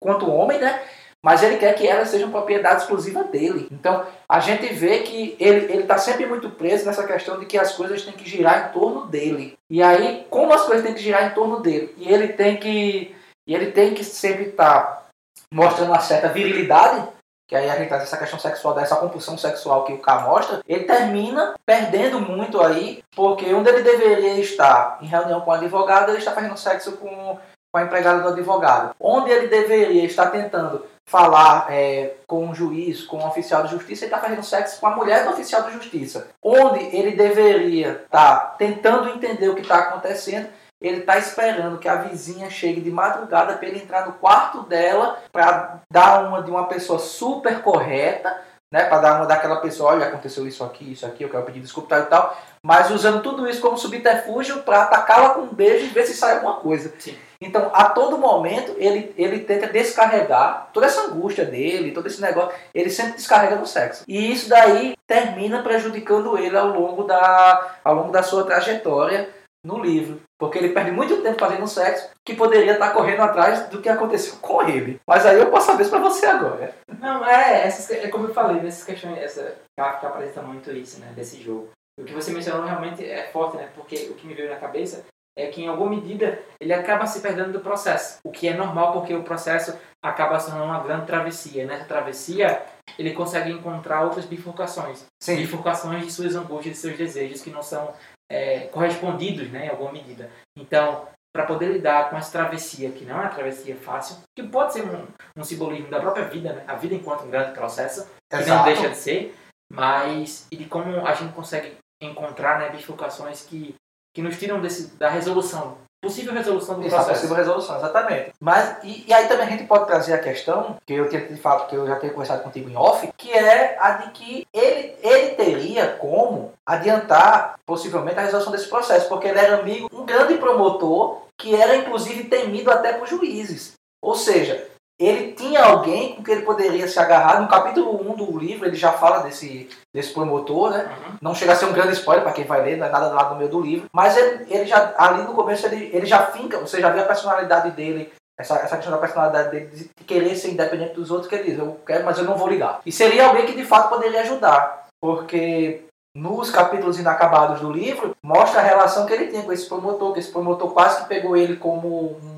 quanto homem, né? Mas ele quer que elas sejam propriedade exclusiva dele. Então, a gente vê que ele está sempre muito preso nessa questão de que as coisas têm que girar em torno dele. E aí, como as coisas têm que girar em torno dele? E ele tem que, e ele tem que sempre estar tá mostrando uma certa virilidade que aí a gente traz essa questão sexual, dessa compulsão sexual que o K mostra, ele termina perdendo muito aí, porque onde ele deveria estar em reunião com o advogado, ele está fazendo sexo com, com a empregada do advogado. Onde ele deveria estar tentando falar é, com um juiz, com um oficial de justiça, ele está fazendo sexo com a mulher do oficial de justiça. Onde ele deveria estar tentando entender o que está acontecendo, ele está esperando que a vizinha chegue de madrugada para ele entrar no quarto dela para dar uma de uma pessoa super correta, né? Para dar uma daquela pessoa, olha, aconteceu isso aqui, isso aqui, eu quero pedir desculpa e tal, mas usando tudo isso como subterfúgio para atacá-la com um beijo e ver se sai alguma coisa. Sim. Então, a todo momento, ele, ele tenta descarregar toda essa angústia dele, todo esse negócio, ele sempre descarrega no sexo. E isso daí termina prejudicando ele ao longo da, ao longo da sua trajetória no livro. Porque ele perde muito tempo fazendo sexo que poderia estar correndo atrás do que aconteceu com ele. Mas aí eu posso saber isso pra você agora. Não, é, essas, é como eu falei, nessas questões, essa Kafka apresenta muito isso, né, desse jogo. O que você mencionou realmente é forte, né, porque o que me veio na cabeça é que em alguma medida ele acaba se perdendo do processo. O que é normal porque o processo acaba sendo uma grande travessia. Nessa travessia ele consegue encontrar outras bifurcações. Sim. Bifurcações de suas angústias, de seus desejos que não são é, correspondidos né, em alguma medida. Então, para poder lidar com essa travessia, que não é uma travessia fácil, que pode ser um, um simbolismo da própria vida, né? a vida enquanto um grande processo, que Exato. não deixa de ser, mas e de como a gente consegue encontrar né, bifurcações que, que nos tiram desse, da resolução possível resolução do Isso, processo. possível resolução, exatamente. Mas, e, e, aí também a gente pode trazer a questão, que eu tinha de fato, que eu já tenho conversado contigo em off, que é a de que ele, ele teria como adiantar possivelmente a resolução desse processo, porque ele era amigo, um grande promotor, que era inclusive temido até por juízes. Ou seja, ele tinha alguém com que ele poderia se agarrar. No capítulo 1 do livro, ele já fala desse, desse promotor, né? Uhum. Não chega a ser um grande spoiler para quem vai ler, não é nada lá no meio do livro. Mas ele, ele já, ali no começo, ele, ele já finca, você já vê a personalidade dele, essa, essa questão da personalidade dele, de querer ser independente dos outros, que ele diz, eu quero, mas eu não vou ligar. E seria alguém que de fato poderia ajudar, porque nos capítulos inacabados do livro, mostra a relação que ele tinha com esse promotor, que esse promotor quase que pegou ele como um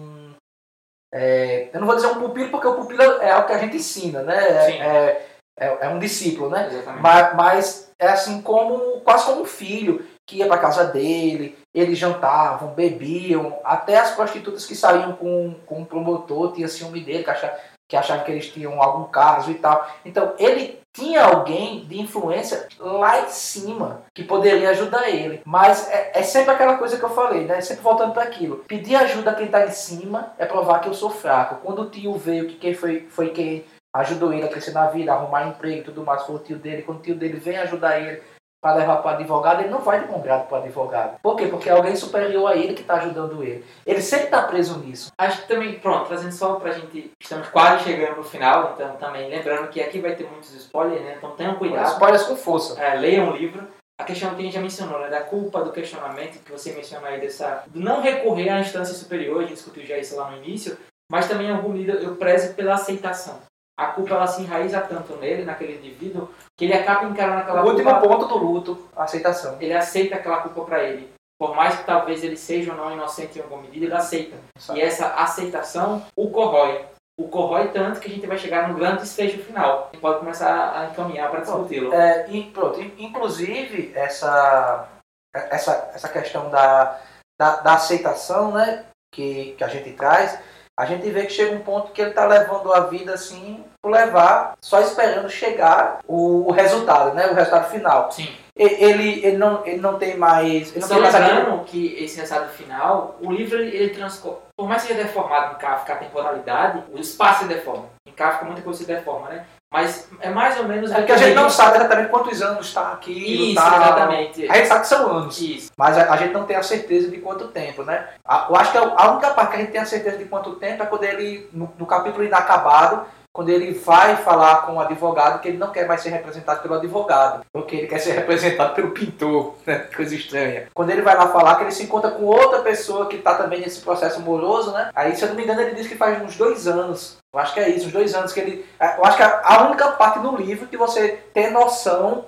é, eu não vou dizer um pupilo, porque o pupilo é algo que a gente ensina, né? É, é, é, um discípulo, né? Mas, mas, é assim como quase como um filho que ia para casa dele, eles jantavam, bebiam, até as prostitutas que saíam com, com o promotor tinha ciúme dele, que achava, que achavam que eles tinham algum caso e tal. Então ele tinha alguém de influência lá em cima que poderia ajudar ele. Mas é, é sempre aquela coisa que eu falei, né? Sempre voltando para aquilo. Pedir ajuda a quem está em cima é provar que eu sou fraco. Quando o tio veio que quem foi, foi quem ajudou ele a crescer na vida, arrumar emprego e tudo mais, foi o tio dele. Quando o tio dele vem ajudar ele para levar para o advogado, ele não vai de bom grado para o advogado. Por quê? Porque é alguém superior a ele que está ajudando ele. Ele sempre está preso nisso. Acho que também, pronto, trazendo só para a gente, estamos quase chegando no final, então também lembrando que aqui vai ter muitos spoilers, né? Então tenham cuidado. Spoilers com força. É, leiam o livro. A questão que a gente já mencionou, né? Da culpa, do questionamento, que você mencionou aí, dessa, do não recorrer à instância superior, a gente discutiu já isso lá no início, mas também em alguma medida eu prezo pela aceitação a culpa ela se enraiza tanto nele, naquele indivíduo, que ele acaba encarando aquela o culpa. O último ponto do luto, a aceitação. Ele aceita aquela culpa para ele. Por mais que talvez ele seja ou não inocente em alguma medida, ele aceita. E essa aceitação o corrói. O corrói tanto que a gente vai chegar no grande desfecho final. A gente pode começar a encaminhar para discuti-lo. É, e, pronto, inclusive, essa, essa, essa questão da, da, da aceitação, né? Que, que a gente traz, a gente vê que chega um ponto que ele está levando a vida assim, por levar, só esperando chegar o, resultado, né? O resultado final. Sim. Ele, ele, não, ele não tem mais. Ele não tem mais aquele... que esse resultado final, o livro ele, ele transcorre. Por mais que seja deformado em Kafka a temporalidade, o espaço se deforma. Em Kafka muita coisa se deforma, né? Mas é mais ou menos. É porque a gente não sabe exatamente quantos anos está aqui. Isso, tá... exatamente. A gente sabe que são anos. Isso. Mas a, a, gente não tem a certeza de quanto tempo, né? A, eu acho que a única parte que a gente tem a certeza de quanto tempo é quando ele, no, no capítulo inacabado, quando ele vai falar com o advogado que ele não quer mais ser representado pelo advogado, porque ele quer ser (laughs) representado pelo pintor, né? coisa estranha. Quando ele vai lá falar que ele se encontra com outra pessoa que está também nesse processo amoroso, né? Aí, se eu não me engano, ele diz que faz uns dois anos. Eu acho que é isso, uns dois anos que ele. Eu acho que a única parte do livro que você tem noção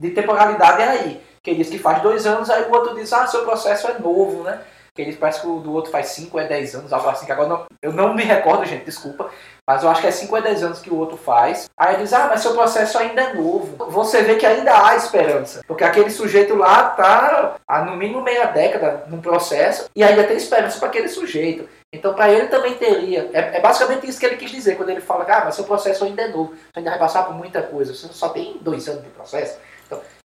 de temporalidade é aí. Que ele diz que faz dois anos, aí o outro diz, ah, seu processo é novo, né? Que ele parece que o do outro faz 5 ou é 10 anos, algo assim, que agora não, eu não me recordo, gente, desculpa. Mas eu acho que é 5 ou 10 anos que o outro faz. Aí ele diz, ah, mas seu processo ainda é novo. Você vê que ainda há esperança. Porque aquele sujeito lá tá há no mínimo meia década no processo e ainda tem esperança para aquele sujeito. Então, para ele também teria. É, é, basicamente isso que ele quis dizer quando ele fala, ah, mas seu processo ainda é novo. Você ainda vai passar por muita coisa. Você só tem dois anos de processo.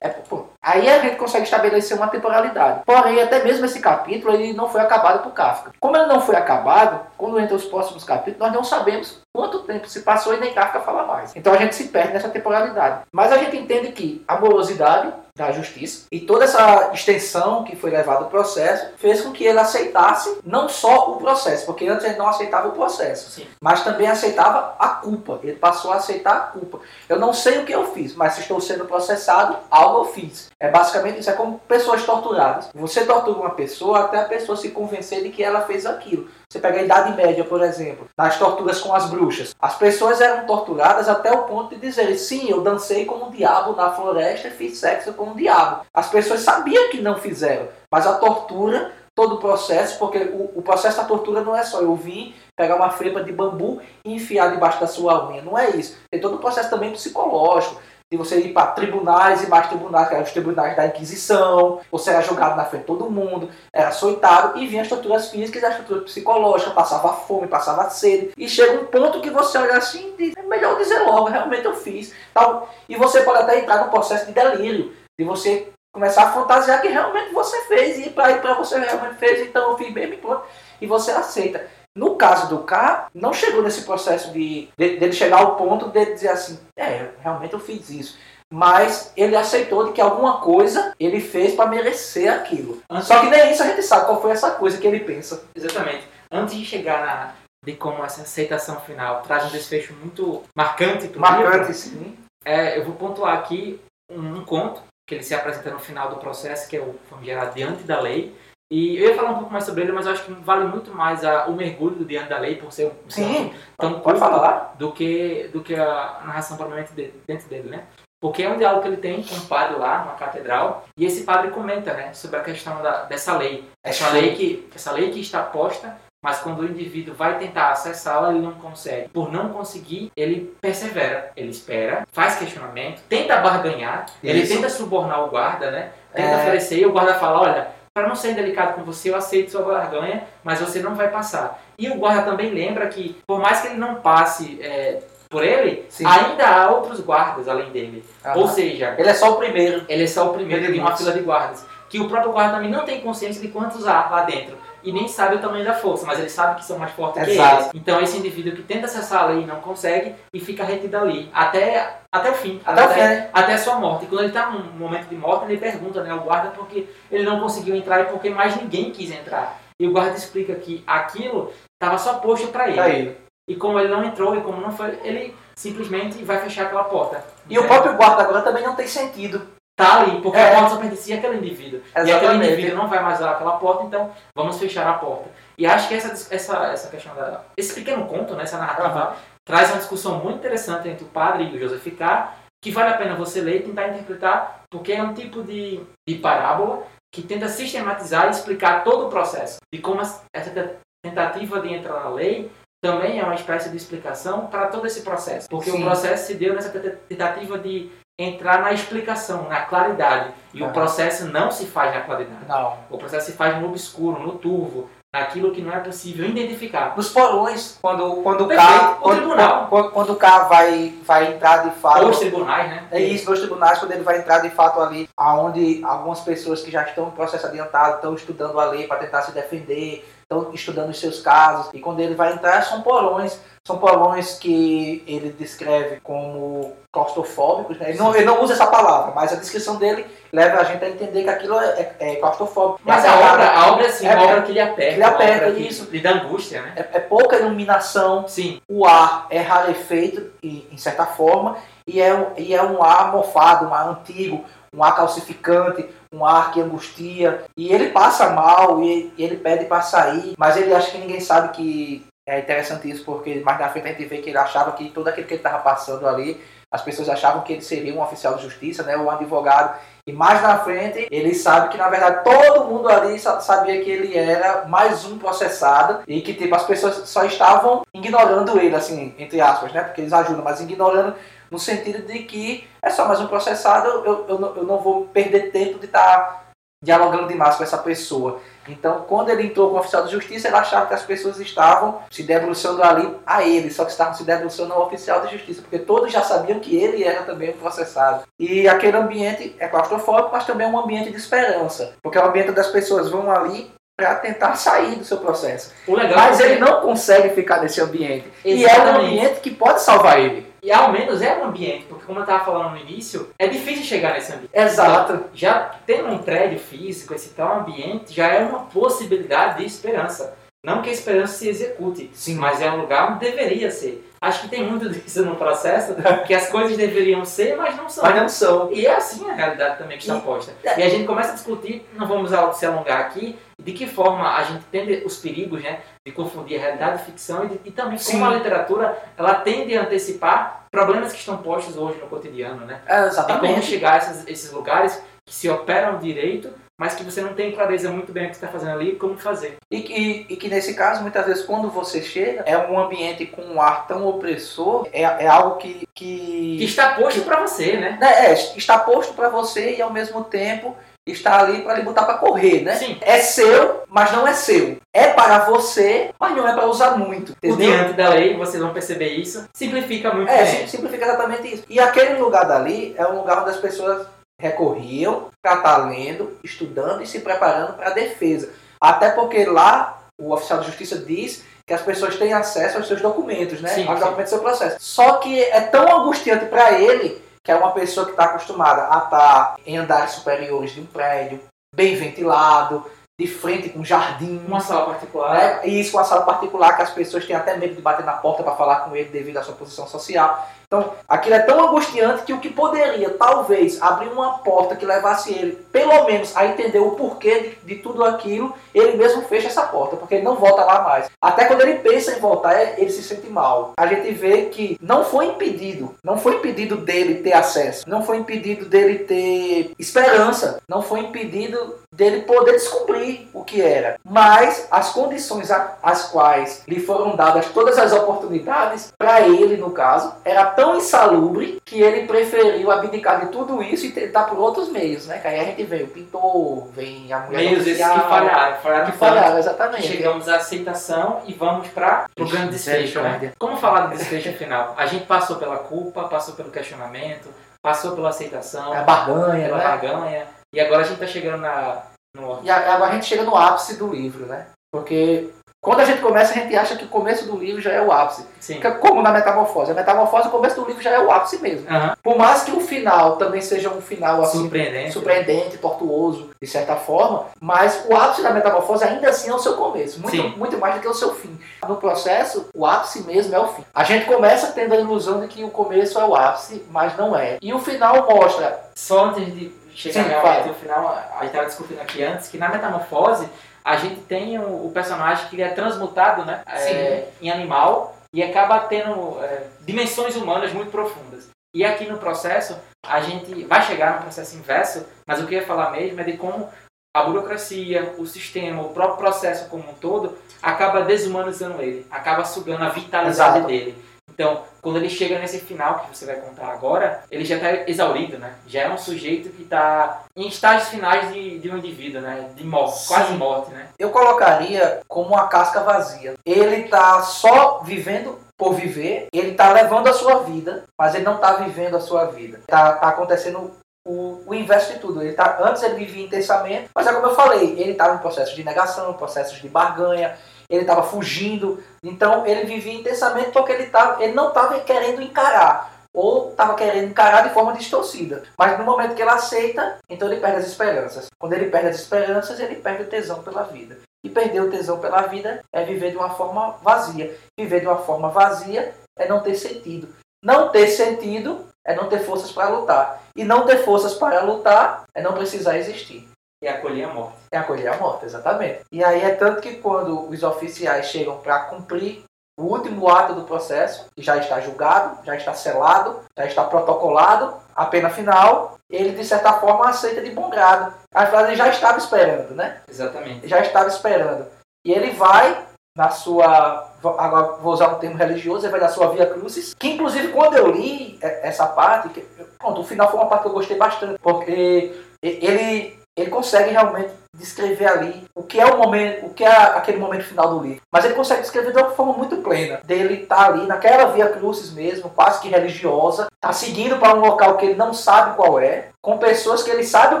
É, aí a gente consegue estabelecer uma temporalidade. Porém, até mesmo esse capítulo ele não foi acabado por Kafka. Como ele não foi acabado, quando entra os próximos capítulos, nós não sabemos quanto tempo se passou e nem Kafka fala mais. Então a gente se perde nessa temporalidade. Mas a gente entende que a morosidade da justiça e toda essa extensão que foi levada ao processo fez com que ele aceitasse não só o processo, porque antes ele não aceitava o processo, Sim. mas também aceitava a culpa. Ele passou a aceitar a culpa. Eu não sei o que eu fiz, mas se estou sendo processado, algo eu fiz. É basicamente isso, é como pessoas torturadas. Você tortura uma pessoa até a pessoa se convencer de que ela fez aquilo. Você pega a Idade Média, por exemplo, nas torturas com as bruxas. As pessoas eram torturadas até o ponto de dizer: sim, eu dancei com o diabo na floresta e fiz sexo com o diabo. As pessoas sabiam que não fizeram, mas a tortura, todo o processo, porque o, o processo da tortura não é só eu vim pegar uma frepa de bambu e enfiar debaixo da sua unha. Não é isso. Tem todo o processo também psicológico de você ir para tribunais e mais tribunais, que eram os tribunais da Inquisição, você era jogado na frente de todo mundo, era açoitado, e vinha as torturas físicas e as torturas psicológicas, passava fome, passava sede, e chega um ponto que você olha assim e diz, é melhor dizer logo, realmente eu fiz. Tal. E você pode até entrar no processo de delírio, de você começar a fantasiar que realmente você fez, e para você realmente fez, então eu fiz bem, me pronto, e você aceita. No caso do K, não chegou nesse processo de, de dele chegar ao ponto de dizer assim, é, realmente eu fiz isso. Mas ele aceitou de que alguma coisa ele fez para merecer aquilo. Antes Só que nem isso a gente sabe qual foi essa coisa que ele pensa. Exatamente. Antes de chegar na de como essa aceitação final traz um desfecho muito marcante para Marcante, livro, sim. É, eu vou pontuar aqui um, um conto que ele se apresenta no final do processo, que é o famigerado Diante da Lei, e eu ia falar um pouco mais sobre ele, mas eu acho que vale muito mais a, o mergulho do Diante da Lei, por ser um Sim, tão pode falar. Do que, do que a narração propriamente de, dentro dele, né? Porque é um diálogo que ele tem com um padre lá, numa catedral, e esse padre comenta, né, sobre a questão da, dessa lei. É essa lei, que, essa lei que está posta, mas quando o indivíduo vai tentar acessá-la, ele não consegue. Por não conseguir, ele persevera, ele espera, faz questionamento, tenta barganhar, Isso. ele tenta subornar o guarda, né? Tenta é... oferecer, e o guarda fala, olha, para não ser delicado com você, eu aceito sua barganha, mas você não vai passar. E o guarda também lembra que, por mais que ele não passe é, por ele, Sim. ainda há outros guardas além dele. Ou seja, ele é só o primeiro. Ele é só o primeiro de uma fila de guardas. Que o próprio guarda também não tem consciência de quantos há lá dentro e nem sabe o tamanho da força, mas ele sabe que são mais fortes Exato. que eles. Então esse indivíduo que tenta acessar a lei e não consegue e fica retido ali até, até o fim, até, até, até a sua morte. E quando ele está num momento de morte, ele pergunta né, ao guarda porque ele não conseguiu entrar e porque mais ninguém quis entrar. E o guarda explica que aquilo estava só posto para ele. ele. E como ele não entrou e como não foi, ele simplesmente vai fechar aquela porta. E o próprio guarda agora também não tem sentido tá ali, porque é. a porta só pertencia àquele indivíduo. Exatamente. E aquele indivíduo não vai mais usar aquela porta, então vamos fechar a porta. E acho que essa, essa, essa questão da. Esse pequeno conto, né, essa narrativa, uhum. traz uma discussão muito interessante entre o padre e o Joseph K, que vale a pena você ler e tentar interpretar, porque é um tipo de, de parábola que tenta sistematizar e explicar todo o processo. E como essa tentativa de entrar na lei também é uma espécie de explicação para todo esse processo. Porque Sim. o processo se deu nessa tentativa de entrar na explicação, na claridade. E o processo não se faz na claridade. Não. O processo se faz no obscuro, no turvo, naquilo que não é possível identificar. Nos porões, quando, quando o carro. o Quando, tribunal. quando, quando o carro vai, vai entrar de fato. Ou os tribunais, né? É isso, nos tribunais, quando ele vai entrar de fato ali, aonde algumas pessoas que já estão no processo adiantado estão estudando a lei para tentar se defender, estão estudando os seus casos, e quando ele vai entrar são porões, são porões que ele descreve como claustrofóbicos, né? ele, não, ele não usa essa palavra, mas a descrição dele leva a gente a entender que aquilo é, é, é claustrofóbico. Mas É a obra, a obra assim, É, uma é. obra que aperta, Que lhe aperta, obra que isso. lhe dá angústia, né? é, é pouca iluminação, Sim, o ar é rarefeito, e- em certa forma, e é, um, e é um ar mofado, um ar antigo, um ar calcificante, um ar que angustia. E ele passa mal e ele pede para sair, mas ele acha que ninguém sabe que é interessante isso, porque mais na frente a gente vê que ele achava que todo aquilo que ele estava passando ali, as pessoas achavam que ele seria um oficial de justiça, né, um advogado. E mais na frente, ele sabe que na verdade todo mundo ali sa- sabia que ele era mais um processado e que tipo as pessoas só estavam ignorando ele, assim, entre aspas, né? Porque eles ajudam, mas ignorando no sentido de que é só mais um processado, eu, eu, eu não vou perder tempo de estar dialogando demais com essa pessoa. Então, quando ele entrou como oficial de justiça, ele achava que as pessoas estavam se debruçando ali a ele, só que estavam se debruçando ao oficial de justiça, porque todos já sabiam que ele era também processado. E aquele ambiente é claustrofóbico, mas também é um ambiente de esperança, porque é um ambiente das pessoas vão ali para tentar sair do seu processo. Mas é ele não consegue ficar nesse ambiente. E é um Exatamente. ambiente que pode salvar ele. E ao menos é um ambiente, porque como eu estava falando no início, é difícil chegar nesse ambiente. Exato. Já tendo um prédio físico, esse tal ambiente, já é uma possibilidade de esperança. Não que a esperança se execute, Sim. mas é um lugar onde deveria ser. Acho que tem muito (laughs) disso no processo, que as coisas deveriam ser, mas não são. Mas não são. E é assim a realidade também que está E- posta. é. E a gente começa a discutir, não vamos se alongar aqui, de que forma a gente entende os perigos né, de confundir a realidade e ficção e, de- e também Sim. como a literatura ela tende a antecipar problemas que estão postos hoje no cotidiano. Né? É, E como exatamente. chegar a esses, esses lugares que se operam direito, mas que você não tem clareza muito bem o que está fazendo ali e como fazer. E que, e que nesse caso, muitas vezes, quando você chega, é um ambiente com um ar tão opressor, é, é algo que, Que que está posto para você, né? né, é, está posto para você e ao mesmo tempo está ali para lhe botar para correr, né? Sim. É seu, mas não é seu. É para você, mas não é para usar muito. Entendeu? diante da lei, vocês vão perceber isso, simplifica muito É, bem. sim- simplifica exatamente isso. E aquele lugar dali é um lugar onde as pessoas recorriam para estar lendo, estudando e se preparando para a defesa. Até porque lá o oficial de justiça diz que as pessoas têm acesso aos seus documentos, né? Sim, aos sim. documentos do seu processo. Só que é tão angustiante para ele, que é uma pessoa que está acostumada a estar em andares superiores de um prédio, bem ventilado, de frente com jardim, Uma sala particular. né? E isso com a sala particular, que as pessoas têm até medo de bater na porta para falar com ele devido à sua posição social. Então, aquilo é tão angustiante que o que poderia, talvez, abrir uma porta que levasse ele, pelo menos, a entender o porquê de, de tudo aquilo, ele mesmo fecha essa porta, porque ele não volta lá mais. Até quando ele pensa em voltar, é- ele se sente mal. A gente vê que não foi impedido, não foi impedido dele ter acesso, não foi impedido dele ter esperança, não foi impedido dele poder descobrir o que era. Mas as condições às quais lhe foram dadas todas as oportunidades, para ele, no caso, era tão insalubre que ele preferiu abdicar de tudo isso e tentar por outros meios, né? Que aí a gente vem o pintor, vem a mulher Meios esses que falharam. Falharam que falharam, exatamente. Chegamos à aceitação e vamos para o grande desfecho. Né? Como falar do desfecho final? A gente passou pela culpa, passou pelo questionamento, passou pela aceitação, É a barganha, pela né? barganha, e agora a gente está chegando na, no... E agora a gente chega no ápice do livro, né? Porque quando a gente começa, a gente acha que o começo do livro já é o ápice. Sim. Como na metamorfose. A metamorfose, o começo do livro já é o ápice mesmo. Aham. Por mais que o final também seja um final assim, Surpreendente. surpreendente, tortuoso, de certa forma, mas o ápice da metamorfose ainda assim é o seu começo, muito, Sim. muito mais do que o seu fim. No processo, o ápice mesmo é o fim. A gente começa tendo a ilusão de que o começo é o ápice, mas não é. E o final mostra. Só antes de chegar Sim, realmente ao final, a gente estava discutindo aqui antes que na metamorfose a gente tem o, o personagem que é transmutado né, é, em animal e acaba tendo é, dimensões humanas muito profundas. E aqui no processo, a gente vai chegar no processo inverso, mas o que eu ia falar mesmo é de como a burocracia, o sistema, o próprio processo como um todo, acaba desumanizando ele, acaba sugando a vitalidade Exato. dele. Então, quando ele chega nesse final que você vai contar agora, ele já está exaurido, né? Já é um sujeito que está em estágios finais de, de um indivíduo, né? De morte, Sim. quase morte, né? Eu colocaria como uma casca vazia. Ele tá só vivendo por viver, ele tá levando a sua vida, mas ele não tá vivendo a sua vida. Tá, tá acontecendo o, o inverso de tudo. Ele tá, antes ele vivia intensamente, mas é como eu falei, ele estava em processos de negação, processos de barganha, ele estava fugindo. Então ele vivia intensamente porque ele, tava, ele não estava querendo encarar. Ou estava querendo encarar de forma distorcida. Mas no momento que ele aceita, então ele perde as esperanças. Quando ele perde as esperanças, ele perde o tesão pela vida. E perder o tesão pela vida é viver de uma forma vazia. Viver de uma forma vazia é não ter sentido. Não ter sentido é não ter forças para lutar. E não ter forças para lutar é não precisar existir. E acolher a morte. É acolher a morte, exatamente. E aí é tanto que quando os oficiais chegam para cumprir o último ato do processo, que já está julgado, já está selado, já está protocolado, a pena final, ele de certa forma aceita de bom grado. Afinal, ele já estava esperando, né? Exatamente. Já estava esperando. E ele vai na sua. Agora vou usar um termo religioso, ele vai na sua via crucis. Que inclusive quando eu li é, essa parte, que, pronto, o final foi uma parte que eu gostei bastante, porque ele, ele consegue realmente descrever ali o que é o momento, o que é aquele momento final do livro. Mas ele consegue descrever de uma forma muito plena. Dele estar tá ali naquela via crucis mesmo, quase que religiosa, tá seguindo para um local que ele não sabe qual é, com pessoas que ele sabe o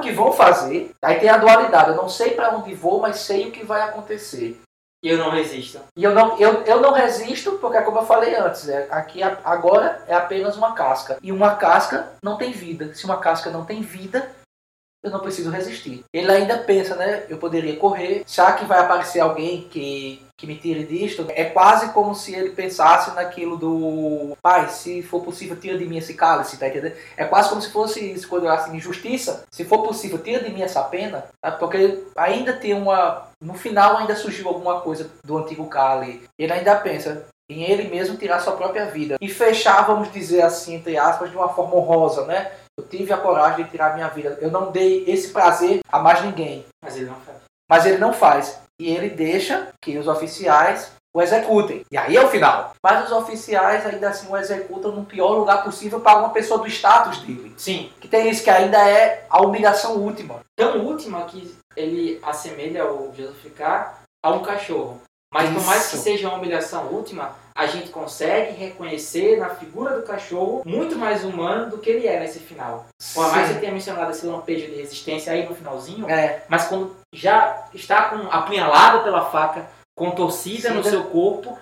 que vão fazer. Aí tem a dualidade, eu não sei para onde vou, mas sei o que vai acontecer. E eu não resisto. E eu não, eu, eu não resisto, porque como eu falei antes, é, aqui agora é apenas uma casca. E uma casca não tem vida. Se uma casca não tem vida, eu não preciso resistir. Ele ainda pensa, né? Eu poderia correr, já que vai aparecer alguém que, que me tire disto. É quase como se ele pensasse naquilo do pai, se for possível, tira de mim esse cálice, tá entendendo? É quase como se fosse isso, quando eu assim, injustiça. Se for possível, tira de mim essa pena, tá? porque ainda tem uma. No final ainda surgiu alguma coisa do antigo Kali. Ele ainda pensa, em ele mesmo tirar sua própria vida. E fechar, vamos dizer assim, entre aspas, de uma forma honrosa, né? Eu tive a coragem de tirar minha vida. Eu não dei esse prazer a mais ninguém. Mas ele não faz. Mas ele não faz. E ele deixa que os oficiais o executem. E aí é o final. Mas os oficiais ainda assim o executam no pior lugar possível para uma pessoa do status dele. Sim. Que tem isso, que ainda é a humilhação última. Tão última que ele assemelha o justificar a um cachorro. Mas por mais que Isso. seja uma humilhação última, a gente consegue reconhecer na figura do cachorro muito mais humano do que ele é nesse final. Por mais que você tenha mencionado esse lampejo de resistência aí no finalzinho, É, mas quando já está com apunhalado pela faca, com torcida no Sim. seu corpo,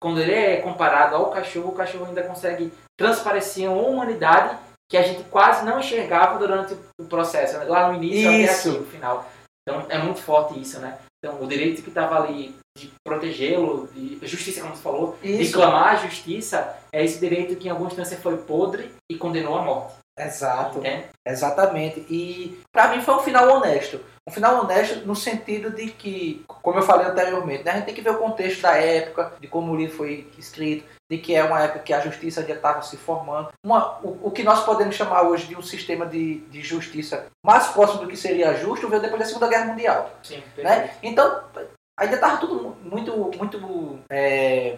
quando ele é comparado ao cachorro, o cachorro ainda consegue transparecer uma humanidade que a gente quase não enxergava durante o processo, né? lá no início Isso. até aqui, no final. Então é muito forte isso, né? Então o direito que estava ali de protegê-lo, de justiça, como você falou, de isso. clamar a justiça, é esse direito que em alguma instância foi podre e condenou à morte. Exato. Entende? Exatamente. E pra mim foi um final honesto. Um final honesto no sentido de que, como eu falei anteriormente, né, a gente tem que ver o contexto da época, de como o livro foi escrito, de que é uma época que a justiça já estava se formando. Uma, o, o que nós podemos chamar hoje de um sistema de, de justiça mais próximo do que seria justo veio depois da Segunda Guerra Mundial. Sim, Né? Então, ainda estava tudo muito, muito, é,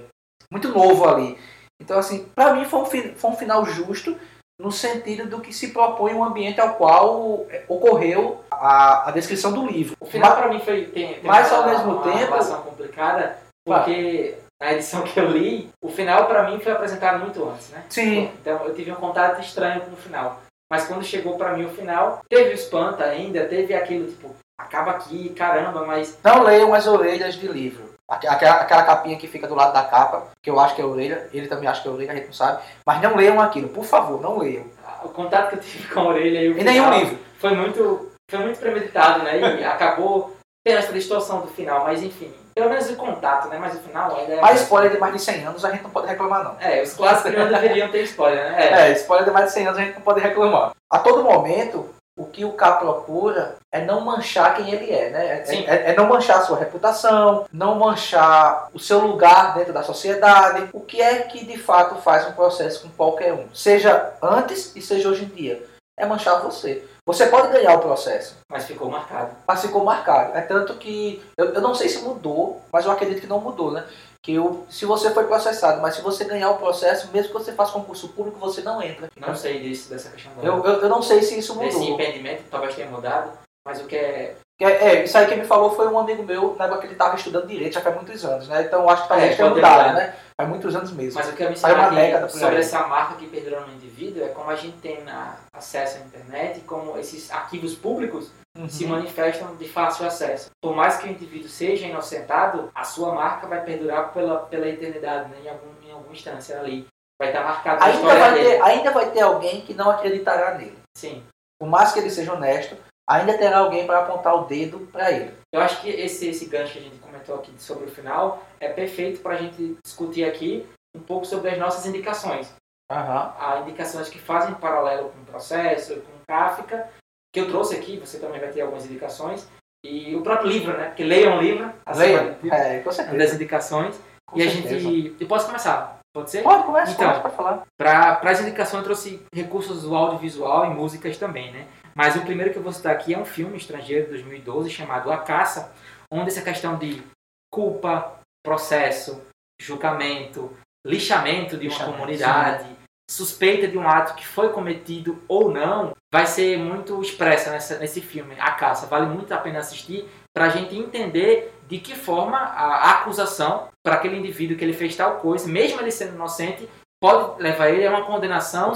muito novo ali. Então, assim, para mim foi um, foi um final justo no sentido do que se propõe um ambiente ao qual ocorreu a, a descrição do livro. O final para mim foi tem, tem Mas, uma, ao mesmo uma tempo- relação complicada porque na edição que eu li o final para mim foi apresentado muito antes, né? Sim, Então eu tive um contato estranho com o final. Mas quando chegou para mim o final, teve o espanto ainda, teve aquilo tipo acaba aqui, caramba, mas não leiam as orelhas de livro. Aque- Aquela, aquela capinha que fica do lado da capa, que eu acho que é orelha, ele também acha que é orelha, a gente não sabe. Mas não leiam aquilo, por favor, não leiam. o contato que eu tive com a orelha e o E nenhum livro. foi muito foi muito premeditado, né? E (laughs) acabou tendo essa distorção do final, mas enfim, pelo menos o contato, né? Mas o final ainda é Mas spoiler de mais de 100 anos a gente não pode reclamar, não. É, os clássicos não deveriam ter spoiler, né? É. É, spoiler de mais de 100 anos a gente não pode reclamar. A todo momento, o que o K procura é não manchar quem ele é, né? É, Sim. é- é não manchar a sua reputação, não manchar o seu lugar dentro da sociedade. O que é que de fato faz um processo com qualquer um? Seja antes e seja hoje em dia. É manchar você. Você pode ganhar o processo, Mas ficou marcado. mas ficou marcado. É tanto que. Eu, eu não sei se mudou, mas eu acredito que não mudou, né? que o, se você foi processado, mas se você ganhar o processo, mesmo que você faça concurso público, você não entra. Não sei disso, dessa questão. Eu, eu, eu não sei se isso mudou. impedimento, talvez tenha mudado, mas o que é. É, é, isso aí que me falou foi um amigo meu, na época que ele estava estudando direito, já faz muitos anos, né? Então acho que talvez É, tenha mudado, né? Faz muitos anos mesmo. Mas o que eu década por sobre essa marca que perdura no indivíduo é como a gente tem acesso à internet, como esses arquivos públicos Uhum. se manifestam de fácil acesso. Por mais que o indivíduo seja inocentado, a sua marca vai perdurar pela, pela eternidade, né? em, algum, em alguma instância ali. Vai estar marcado ainda, vai ter, ainda vai ter alguém que não acreditará nele. Sim. Por mais que ele seja honesto, ainda terá alguém para apontar o dedo para ele. Eu acho que esse, esse gancho que a gente comentou aqui sobre o final é perfeito para a gente discutir aqui um pouco sobre as nossas indicações. Aham. Há indicações que fazem paralelo com o processo, com Kafka, que eu trouxe aqui, você também vai ter algumas indicações. E o próprio livro, né? Porque leiam o livro, Leia. acima É, com das certeza. indicações. Com e a certeza. gente. Eu posso começar? Pode ser? Pode, começa, Então. começa pra falar. Para as indicações eu trouxe recursos do audiovisual e músicas também, né? Mas o primeiro que eu vou citar aqui é um filme estrangeiro de 2012 chamado A Caça, onde essa questão de culpa, processo, julgamento, lixamento de uma Lixamento, comunidade, suspeita de um ato que foi cometido ou não, vai ser muito expressa nessa, nesse filme, A Caça. Vale muito a pena assistir para a gente entender de que forma a acusação para aquele indivíduo que ele fez tal coisa, mesmo ele sendo inocente, pode levar ele a uma condenação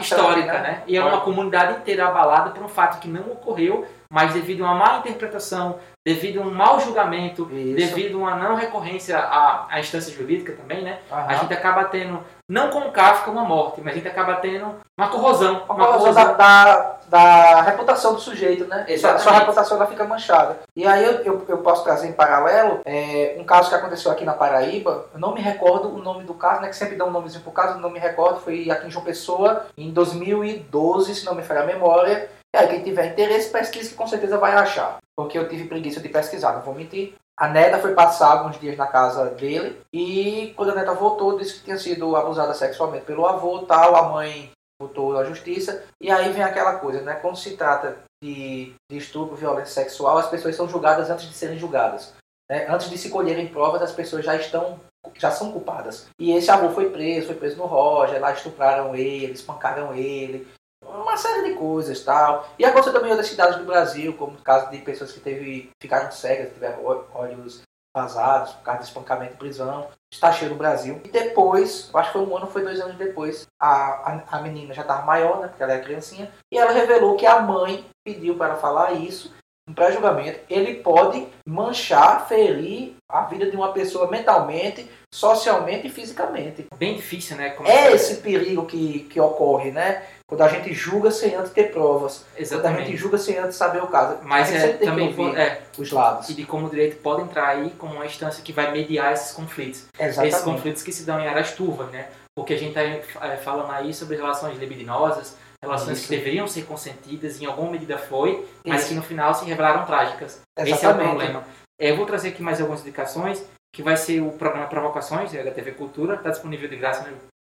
histórica, né? E é uma comunidade inteira abalada por um fato que não ocorreu, mas devido a uma má interpretação, devido a um mau julgamento, Isso. devido a uma não recorrência à, à instância jurídica também, né? Aham. A gente acaba tendo, não com o Kafka uma morte, mas a gente acaba tendo uma corrosão. Uma coisa da, da, da reputação do sujeito, né? Exatamente. Sua reputação ela fica manchada. E aí eu, eu, eu posso trazer em paralelo é, um caso que aconteceu aqui na Paraíba. Eu não me recordo o nome do caso, né? Que sempre dá um nomezinho pro caso, não me recordo. Foi aqui em João Pessoa, em 2012, se não me falha a memória. Aí, quem tiver interesse, pesquise que com certeza vai achar. Porque eu tive preguiça de pesquisar, não vou mentir. A neta foi passar alguns dias na casa dele e quando a neta voltou, disse que tinha sido abusada sexualmente pelo avô tal. A mãe botou à justiça. E aí vem aquela coisa, né? Quando se trata de, de estupro, violência sexual, as pessoas são julgadas antes de serem julgadas. né? Antes de se colherem provas, as pessoas já estão já são culpadas. E esse avô foi preso, foi preso no Roger, lá estupraram ele, espancaram ele, uma série de coisas tal. E aconteceu também em outras cidades do Brasil, como o caso de pessoas que teve, ficaram cegas, tiveram olhos vazados por causa de espancamento e prisão. Está cheio no Brasil. E depois, eu acho que foi um ano, foi dois anos depois, a, a, a menina já estava maior, né? Porque ela era criancinha. E ela revelou que a mãe pediu para ela falar isso um pré-julgamento. Ele pode manchar, ferir a vida de uma pessoa mentalmente, socialmente e fisicamente. Bem difícil, né? Como É esse perigo que, que ocorre, né? Quando a gente julga sem antes ter provas. Quando a gente Exatamente. julga sem antes saber o caso. Mas é, também é, os lados. e de como o direito pode entrar aí como uma instância que vai mediar esses conflitos. Esses Exatamente. conflitos que se dão em áreas turvas, né? Porque a gente está falando aí sobre relações libidinosas, relações Isso. que deveriam ser consentidas, em alguma medida foi, mas Isso. que no final se revelaram trágicas. Esse é o Exatamente. problema. É, Eu vou trazer aqui mais algumas indicações, que vai ser o programa Provocações, é da TV Cultura, está disponível de graça. Né?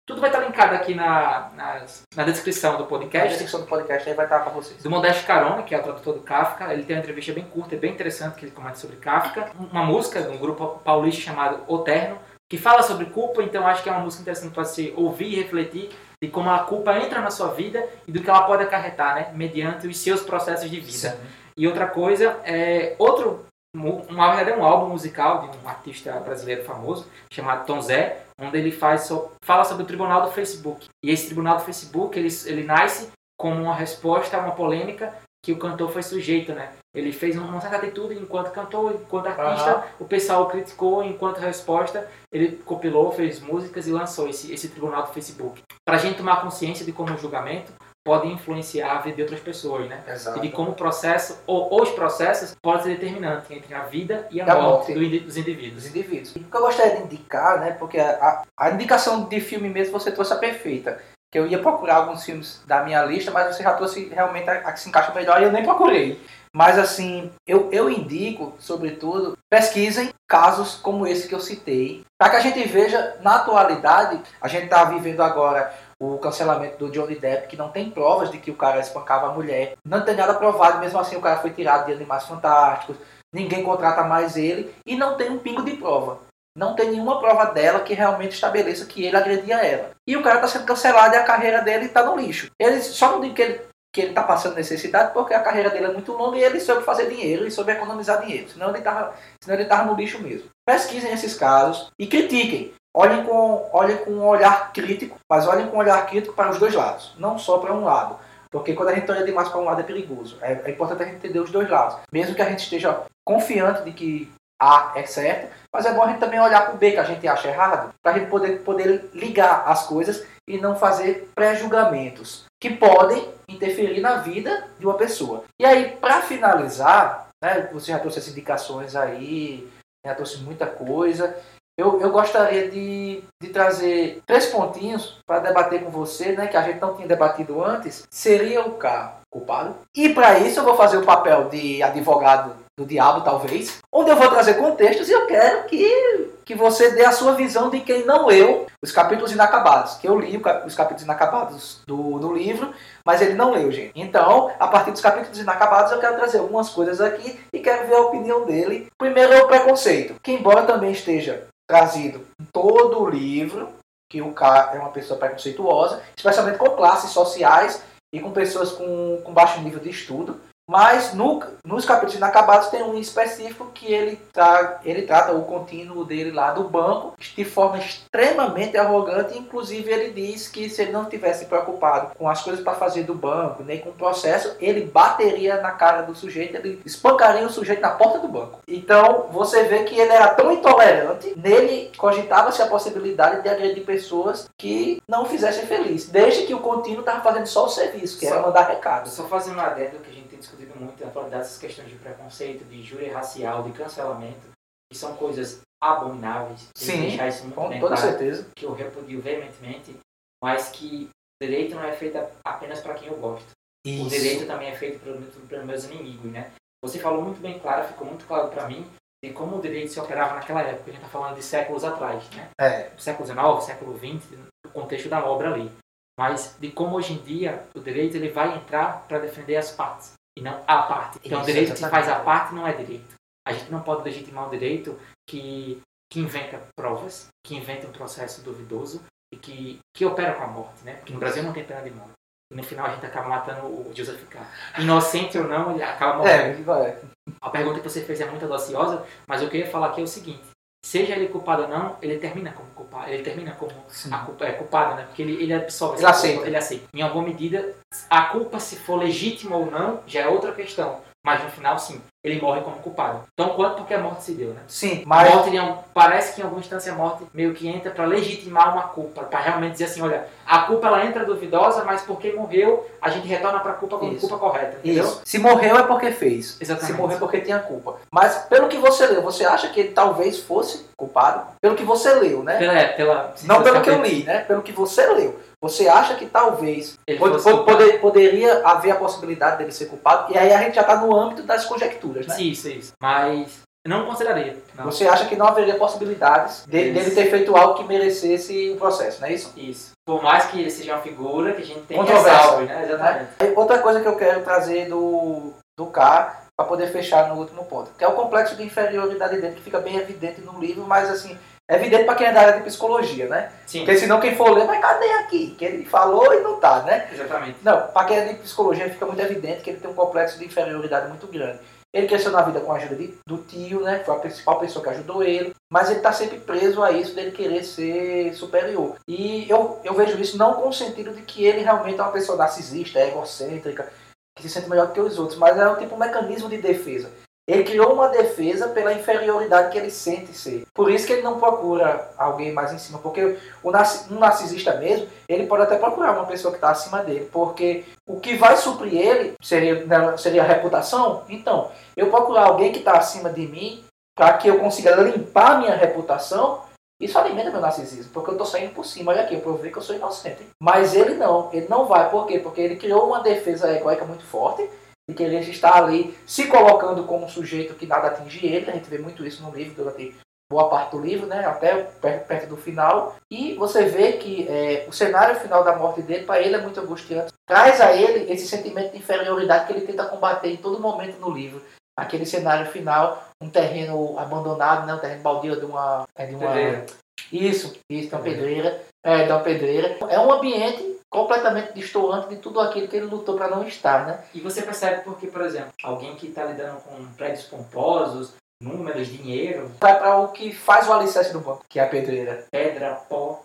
Tudo vai estar linkado aqui na, nas- na descrição do podcast. descrição do podcast aí vai estar para vocês. Do Modesto Carona, que é o tradutor do Kafka. Ele tem uma entrevista bem curta e bem interessante que ele comenta sobre Kafka. Uma música de um grupo paulista chamado O Terno, que fala sobre culpa, então acho que é uma música interessante para você ouvir e refletir de como a culpa entra na sua vida e do que ela pode acarretar, né? Mediante os seus processos de vida. E outra coisa, é outro, na verdade é um álbum musical de um artista brasileiro famoso, chamado Tom Zé, onde ele faz fala sobre o tribunal do Facebook. E esse tribunal do Facebook, ele, ele nasce como uma resposta a uma polêmica que o cantor foi sujeito, né? Ele fez uma certa atitude enquanto cantor, enquanto artista, Aham. o pessoal criticou, enquanto resposta, ele compilou, fez músicas e lançou esse, esse tribunal do Facebook. Para a gente tomar consciência de como o julgamento pode influenciar a vida de outras pessoas, né? Exato. E de como o processo, ou os processos, podem ser determinantes entre a vida e a morte, morte. do dos dos indivíduos. indivíduos. O que eu gostaria de indicar, né? Porque a, a indicação de filme mesmo você trouxe a perfeita. Que eu ia procurar alguns filmes da minha lista, mas você já trouxe realmente a, a que se encaixa melhor e eu nem procurei. Mas assim, eu, eu indico, sobretudo, pesquisem casos como esse que eu citei, para que a gente veja, na atualidade, a gente está vivendo agora o cancelamento do Johnny Depp, que não tem provas de que o cara espancava a mulher. Não tem nada provado, mesmo assim o cara foi tirado de Animais Fantásticos, ninguém contrata mais ele e não tem um pingo de prova. não tem nenhuma prova dela que realmente estabeleça que ele agredia ela. E o cara está sendo cancelado e a carreira dele está no lixo. Ele só não diz que ele que ele está passando necessidade porque a carreira dele é muito longa e ele soube fazer dinheiro e soube economizar dinheiro. Senão ele estava senão ele tava no lixo mesmo. Pesquisem esses casos e critiquem. Olhem com, olhem com um olhar crítico, mas olhem com um olhar crítico para os dois lados, não só para um lado. Porque quando a gente olha demais para um lado é perigoso. É, é importante a gente entender os dois lados. Mesmo que a gente esteja confiante de que A é certo, mas é bom a gente também olhar para o B que a gente acha errado, para a gente poder, poder ligar as coisas e não fazer pré-julgamentos que podem interferir na vida de uma pessoa. E aí, para finalizar, né, você já trouxe as indicações aí, já trouxe muita coisa. Eu, eu gostaria de, de trazer três pontinhos para debater com você, né, que a gente não tinha debatido antes. Seria o K culpado? E para isso eu vou fazer o papel de advogado do diabo, talvez, onde eu vou trazer contextos e eu quero que, que você dê a sua visão de quem não leu os capítulos inacabados. Que eu li os capítulos inacabados do, do livro, mas ele não leu, gente. Então, a partir dos capítulos inacabados, eu quero trazer algumas coisas aqui e quero ver a opinião dele. Primeiro é o preconceito, que embora também esteja trazido todo o livro, que o K é uma pessoa preconceituosa, especialmente com classes sociais e com pessoas com, com baixo nível de estudo. Mas no, nos capítulos inacabados tem um específico que ele, tá, ele trata o contínuo dele lá do banco de forma extremamente arrogante. Inclusive, ele diz que se ele não tivesse preocupado com as coisas para fazer do banco, nem com o processo, ele bateria na cara do sujeito, ele espancaria o sujeito na porta do banco. Então, você vê que ele era tão intolerante, nele cogitava-se a possibilidade de agredir pessoas que não o fizessem feliz, desde que o contínuo estava fazendo só o serviço, que só, era mandar recado. Só fazendo um adendo que a gente discutido muito na atualidade essas questões de preconceito, de júri racial, de cancelamento, que são coisas abomináveis. Sim, deixar isso muito com toda claro, certeza. Que eu repudio veementemente, mas que o direito não é feito apenas para quem eu gosto. Isso. O direito também é feito para meus inimigos, né? Você falou muito bem claro, ficou muito claro para mim, de como o direito se operava naquela época. A gente está falando de séculos atrás, né? É. Século XIX, século XX, no contexto da obra ali. Mas de como hoje em dia o direito ele vai entrar para defender as partes e não a parte. Então, Isso, o direito que faz a parte não é direito. A gente não pode legitimar o direito que, que inventa provas, que inventa um processo duvidoso e que, que opera com a morte, né? Porque no Brasil não tem pena de morte. E no final a gente acaba matando o Joseph K. Inocente ou não, ele acaba morrendo. É, a pergunta que você fez é muito audaciosa, mas eu queria falar aqui é o seguinte. Seja ele culpado ou não, ele termina como culpado. Ele termina como a culpa, é culpado, né? Porque ele, ele absorve. Ele aceita. Culpa, ele aceita. Em alguma medida, a culpa, se for legítima ou não, já é outra questão. Mas no final, sim, ele morre como culpado. Então, quanto porque a morte se deu, né? Sim, mas. A morte, parece que em alguma instância a morte meio que entra para legitimar uma culpa, para realmente dizer assim: olha, a culpa ela entra duvidosa, mas porque morreu, a gente retorna para a culpa como culpa correta. Entendeu? Isso. Se morreu é porque fez. Exatamente. Se morreu é porque tinha culpa. Mas pelo que você leu, você acha que ele talvez fosse culpado? Pelo que você leu, né? Pela, é, pela, Não pelo que eu li, né? Pelo que você leu. Você acha que talvez pode, poder, poderia haver a possibilidade dele ser culpado? E aí a gente já está no âmbito das conjecturas, né? Isso, isso. Mas não consideraria. Não. Você acha que não haveria possibilidades de, dele ter feito algo que merecesse o processo, não é isso? Isso. Por mais que ele seja uma figura que a gente tem ressalve, né? Exatamente. É. Outra coisa que eu quero trazer do, do K para poder fechar no último ponto, que é o complexo de inferioridade dele, que fica bem evidente no livro, mas assim, é evidente para quem é da área de psicologia, né? Sim. Porque senão quem for ler, mas cadê aqui? Que ele falou e não tá, né? Exatamente. Não, para quem é de psicologia fica muito evidente que ele tem um complexo de inferioridade muito grande. Ele cresceu na vida com a ajuda de, do tio, né? Foi a principal pessoa que ajudou ele. Mas ele está sempre preso a isso dele querer ser superior. E eu, eu vejo isso não com o sentido de que ele realmente é uma pessoa narcisista, egocêntrica, que se sente melhor do que os outros, mas é um tipo um mecanismo de defesa. Ele criou uma defesa pela inferioridade que ele sente ser. Por isso que ele não procura alguém mais em cima. Porque o um narcisista mesmo, ele pode até procurar uma pessoa que está acima dele. Porque o que vai suprir ele seria, seria a reputação. Então, eu procurar alguém que está acima de mim para que eu consiga limpar minha reputação. Isso alimenta meu narcisismo, porque eu estou saindo por cima. Olha aqui, eu provei que eu sou inocente. Mas ele não, ele não vai. Por quê? Porque ele criou uma defesa egoica muito forte de que ele está ali se colocando como um sujeito que nada atinge ele. A gente vê muito isso no livro durante boa parte do livro, né? até perto, perto do final. E você vê que é, o cenário final da morte dele, para ele, é muito angustiante. Traz a ele esse sentimento de inferioridade que ele tenta combater em todo momento no livro. aquele cenário final, um terreno abandonado, né? um terreno baldio de uma. É de uma Pedreira. isso, isso, de uma pedreira. É, de uma pedreira. É um ambiente completamente distoante de tudo aquilo que ele lutou para não estar, né? E você percebe porque, por exemplo, alguém que está lidando com prédios pomposos, números, dinheiro, Vai para o que faz o alicerce do banco, que é a pedreira. pedra, pó.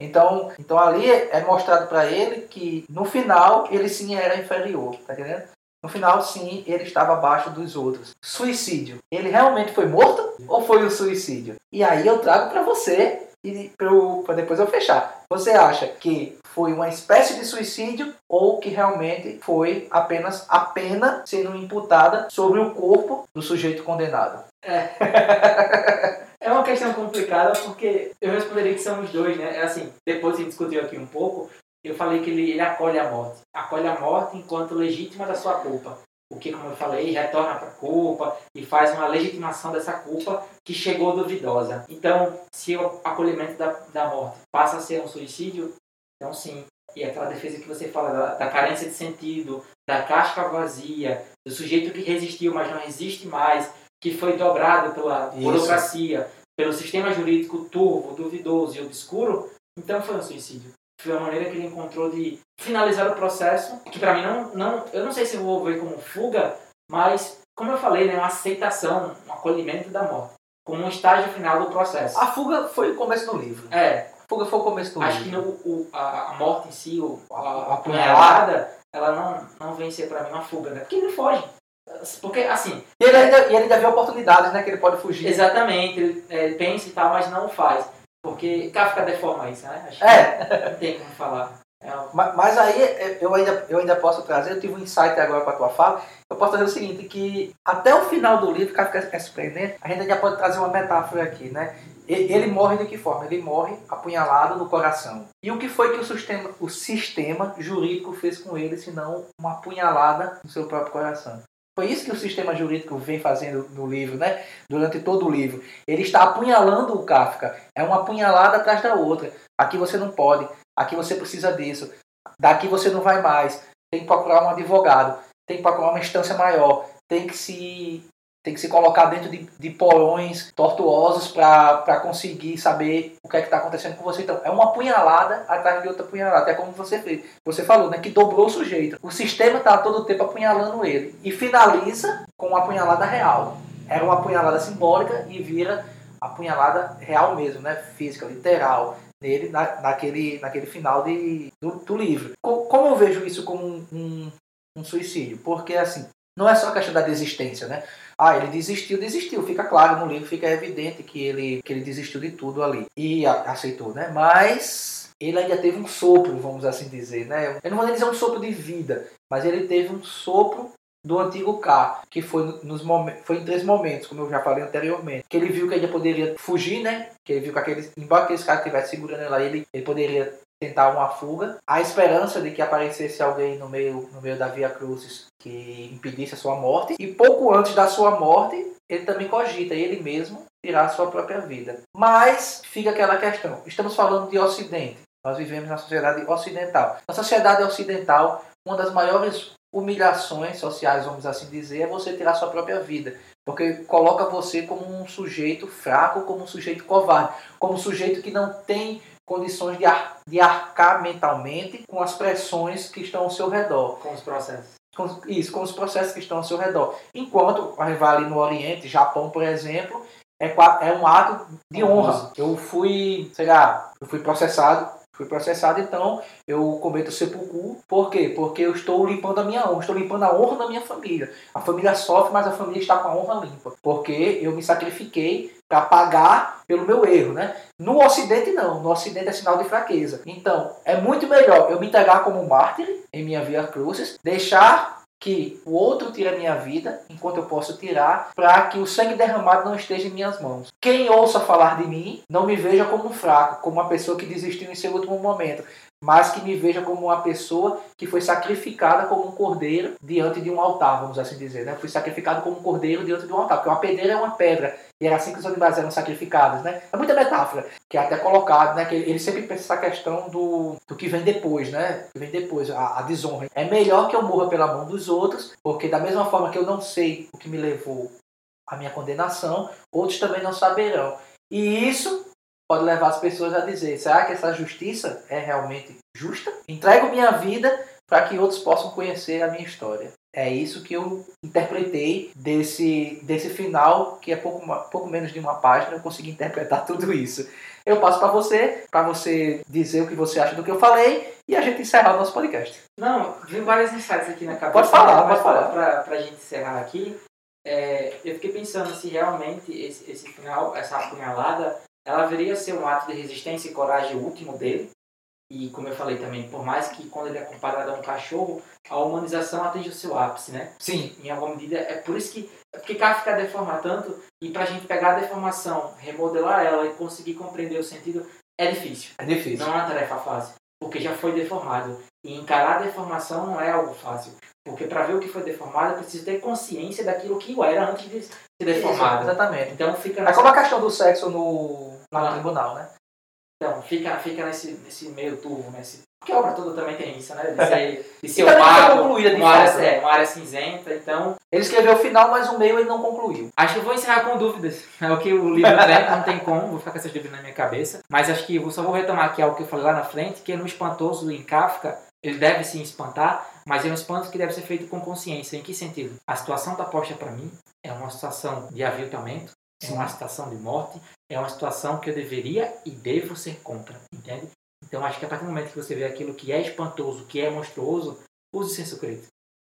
Então, então ali é mostrado para ele que no final ele sim era inferior, tá entendendo? No final, sim, ele estava abaixo dos outros. Suicídio. Ele realmente foi morto ou foi um suicídio? E aí eu trago para você e para depois eu fechar. Você acha que foi uma espécie de suicídio ou que realmente foi apenas a pena sendo imputada sobre o corpo do sujeito condenado? É uma questão complicada porque eu responderia que são os dois, né? É assim, depois a gente discutiu aqui um pouco, eu falei que ele, ele acolhe a morte. Acolhe a morte enquanto legítima da sua culpa. O que, como eu falei, retorna para a culpa e faz uma legitimação dessa culpa que chegou duvidosa. Então, se o acolhimento da, da morte passa a ser um suicídio, então sim. E aquela defesa que você fala da, da carência de sentido, da casca vazia, do sujeito que resistiu, mas não resiste mais, que foi dobrado pela Isso. burocracia, pelo sistema jurídico turvo, duvidoso e obscuro, então foi um suicídio. Foi a maneira que ele encontrou de finalizar o processo, que para mim não, não, eu não sei se vou ver como fuga, mas como eu falei, né, uma aceitação, um acolhimento da morte, como um estágio final do processo. A fuga foi o começo do livro. É, A fuga foi o começo do acho que livro. no, o, a, a morte em si, o, a, A a apunhalada, ela não, não vem ser para mim uma fuga, né? Porque ele foge. Porque, assim, E ele ainda, e ele ainda vê oportunidades, né? Que ele pode fugir. Exatamente, ele, é, ele pensa e tal, mas não o faz. Porque Kafka deforma isso, né? Acho É, não tem como falar. É, um- ma- mas aí é, eu ainda, eu ainda posso trazer, eu tive um insight agora com a tua fala, eu posso trazer o seguinte, que até o final do livro, Kafka é surpreendente, a gente ainda pode trazer uma metáfora aqui, né? Ele morre de que forma? Ele morre apunhalado no coração. E o que foi que o sistema, o sistema jurídico fez com ele, senão uma apunhalada no seu próprio coração? Foi isso que o sistema jurídico vem fazendo no livro, né? Durante todo o livro. Ele está apunhalando o Kafka. É uma apunhalada atrás da outra. Aqui você não pode. Aqui você precisa disso. Daqui você não vai mais. Tem que procurar um advogado. Tem que procurar uma instância maior. Tem que se, tem que se colocar dentro de, de porões tortuosos para conseguir saber o que é que está acontecendo com você. Então, é uma apunhalada atrás de outra apunhalada. Até como você fez. Você falou, né? Que dobrou o sujeito. O sistema está todo o tempo apunhalando ele. E finaliza com uma apunhalada real. Era uma apunhalada simbólica e vira apunhalada real mesmo, né? Física, literal nele na, naquele, naquele final de, do, do livro. Co- como eu vejo isso como um, um, um suicídio? Porque, assim, não é só a questão da desistência, né? Ah, ele desistiu, desistiu. Fica claro no livro, fica evidente que ele, que ele desistiu de tudo ali. E a- aceitou, né? Mas ele ainda teve um sopro, vamos assim dizer, né? Eu não vou dizer um sopro de vida, mas ele teve um sopro do antigo K, que foi, nos foi em três momentos, como eu já falei anteriormente. Que ele viu que ele poderia fugir, né? Que ele viu que aqueles, embora aqueles caras estivessem segurando ele ele, ele poderia tentar uma fuga. A esperança de que aparecesse alguém no meio, no meio da Via Crucis que impedisse a sua morte. E pouco antes da sua morte, ele também cogita, ele mesmo, tirar a sua própria vida. Mas fica aquela questão. Estamos falando de Ocidente. Nós vivemos na sociedade ocidental. Na sociedade ocidental, uma das maiores humilhações sociais, vamos assim dizer, é você tirar sua própria vida. Porque coloca você como um sujeito fraco, como um sujeito covarde, como um sujeito que não tem condições de, ar, de arcar mentalmente com as pressões que estão ao seu redor. com os processos. Com, isso, com os processos que estão ao seu redor. Enquanto a vai ali no Oriente, Japão, por exemplo, é, é um ato de honra. Eu fui, sei lá, eu fui processado, fui processado, então eu cometo sepulcro. Por quê? Porque eu estou limpando a minha honra, estou limpando a honra da minha família. A família sofre, mas a família está com a honra limpa. Porque eu me sacrifiquei para pagar pelo meu erro, né? No Ocidente não, no Ocidente é sinal de fraqueza. Então, é muito melhor eu me entregar como mártir em minha via crucis, deixar que o outro tire a minha vida, enquanto eu posso tirar, para que o sangue derramado não esteja em minhas mãos. Quem ouça falar de mim, não me veja como fraco, como uma pessoa que desistiu em seu último momento, mas que me veja como uma pessoa que foi sacrificada como um cordeiro diante de um altar, vamos assim dizer. Né? Fui sacrificado como um cordeiro diante de um altar, porque uma pedreira é uma pedra, e era assim que os animais eram sacrificados. Né? É muita metáfora, que é até colocado, né? que ele sempre pensa essa questão do, do que vem depois, né? que vem depois, a, a desonra. É melhor que eu morra pela mão dos outros, porque da mesma forma que eu não sei o que me levou à minha condenação, outros também não saberão. E isso pode levar as pessoas a dizer: será que essa justiça é realmente justa? Entrego minha vida para que outros possam conhecer a minha história. É isso que eu interpretei desse, desse final, que é pouco, pouco menos de uma página, eu consegui interpretar (laughs) tudo isso. Eu passo para você, para você dizer o que você acha do que eu falei e a gente encerrar o nosso podcast. Não, vi vários insights aqui na cabeça. Pode falar, pode falar. Para a gente encerrar aqui, é, eu fiquei pensando se realmente esse, esse final, essa apunhalada, ela viria ser um ato de resistência e coragem último dele. E como eu falei também, por mais que quando ele é comparado a um cachorro, a humanização atinge o seu ápice, né? Sim. Em alguma medida, é por isso que porque Kafka deforma tanto e para a gente pegar a deformação, remodelar ela e conseguir compreender o sentido é difícil. É difícil. Não é uma tarefa fácil, porque já foi deformado. E encarar a deformação não é algo fácil. Porque para ver o que foi deformado, eu preciso ter consciência daquilo que eu era antes de ser deformado. Isso, exatamente. Então fica nessa... É como a questão do sexo no, no tribunal, né? Então, fica, fica nesse, nesse meio turvo, nesse... Porque a obra toda também tem isso, né? De ser, de ser opaco, uma, área, é, uma área cinzenta, então... Ele escreveu o final, mas o meio ele não concluiu. Acho que eu vou encerrar com dúvidas. É o que o livro tem, não tem como, vou ficar com essas dúvidas na minha cabeça. Mas acho que eu só vou retomar aqui algo que eu falei lá na frente, que no Espantoso, em Kafka, ele deve sim espantar, mas é um espanto que deve ser feito com consciência. Em que sentido? A situação está posta para mim é uma situação de aviltamento, é uma situação de morte, é uma situação que eu deveria e devo ser contra, entende? Então acho que a partir do momento que você vê aquilo que é espantoso, que é monstruoso, use o senso crítico.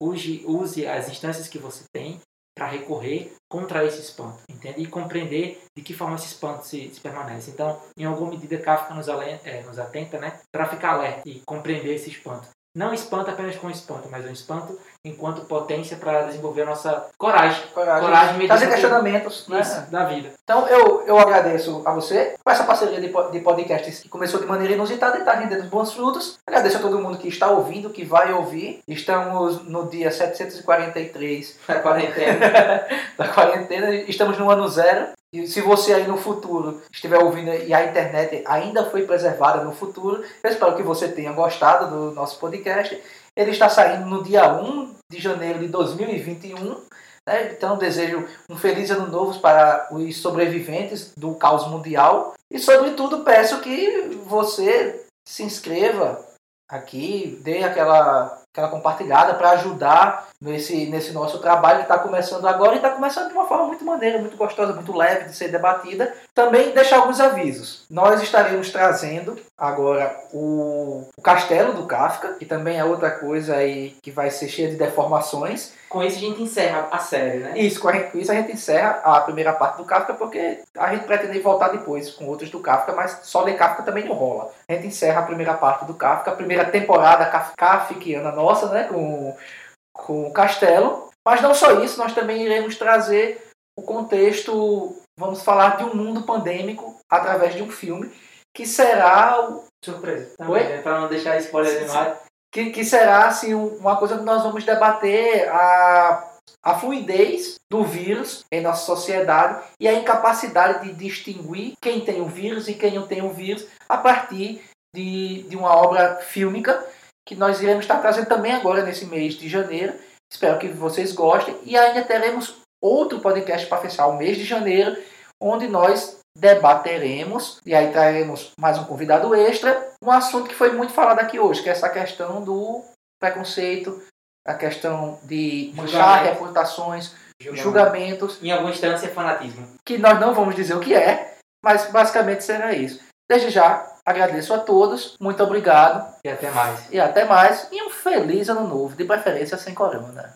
Use, use as instâncias que você tem para recorrer contra esse espanto, entende? E compreender de que forma esse espanto se, se permanece. Então, em alguma medida, Kafka nos, é, nos atenta né, para ficar alerta e compreender esse espanto. Não espanto apenas com espanto, mas um espanto enquanto potência para desenvolver a nossa coragem. Coragem, coragem fazer questionamentos né? da vida. Então eu, eu agradeço a você por essa parceria de, de podcasts que começou de maneira inusitada e está rendendo bons frutos. Agradeço a todo mundo que está ouvindo, que vai ouvir. Estamos no dia 743 da quarentena. (laughs) da quarentena. Estamos no ano zero. E se você aí no futuro estiver ouvindo e a internet ainda foi preservada no futuro, eu espero que você tenha gostado do nosso podcast. Ele está saindo no dia 1 de janeiro de 2021. Né? Então desejo um feliz ano novo para os sobreviventes do caos mundial. E sobretudo peço que você se inscreva aqui, dê aquela, aquela compartilhada para ajudar nesse, nesse nosso trabalho que está começando agora e está começando de uma forma muito maneira, muito gostosa, muito leve de ser debatida. Também deixar alguns avisos. Nós estaremos trazendo agora o, o Castelo do Kafka, que também é outra coisa aí que vai ser cheia de deformações. Com isso a gente encerra a série, né? Isso, com, isso a gente encerra a primeira parte do Kafka, porque a gente pretende voltar depois com outros do Kafka, mas só ler Kafka também não rola. A gente encerra a primeira parte do Kafka, a primeira temporada kafkiana nossa, né? Com, com o Castelo. Mas não só isso, nós também iremos trazer o contexto, vamos falar de um mundo pandêmico através de um filme, que será o. Surpresa. Também, né? Para não deixar spoiler demais que, que será assim, uma coisa que nós vamos debater a, a fluidez do vírus em nossa sociedade e a incapacidade de distinguir quem tem o vírus e quem não tem o vírus a partir de, de uma obra fílmica que nós iremos estar trazendo também agora nesse mês de janeiro. Espero que vocês gostem e ainda teremos outro podcast para fechar o mês de janeiro, onde nós debateremos e aí traremos mais um convidado extra, um assunto que foi muito falado aqui hoje, que é essa questão do preconceito, a questão de manchar reputações, Julgamento. julgamentos. Em alguma instância, fanatismo. Que nós não vamos dizer o que é, mas basicamente será isso. Desde já, agradeço a todos, muito obrigado. E até mais. E até mais. E um feliz ano novo, de preferência sem corona.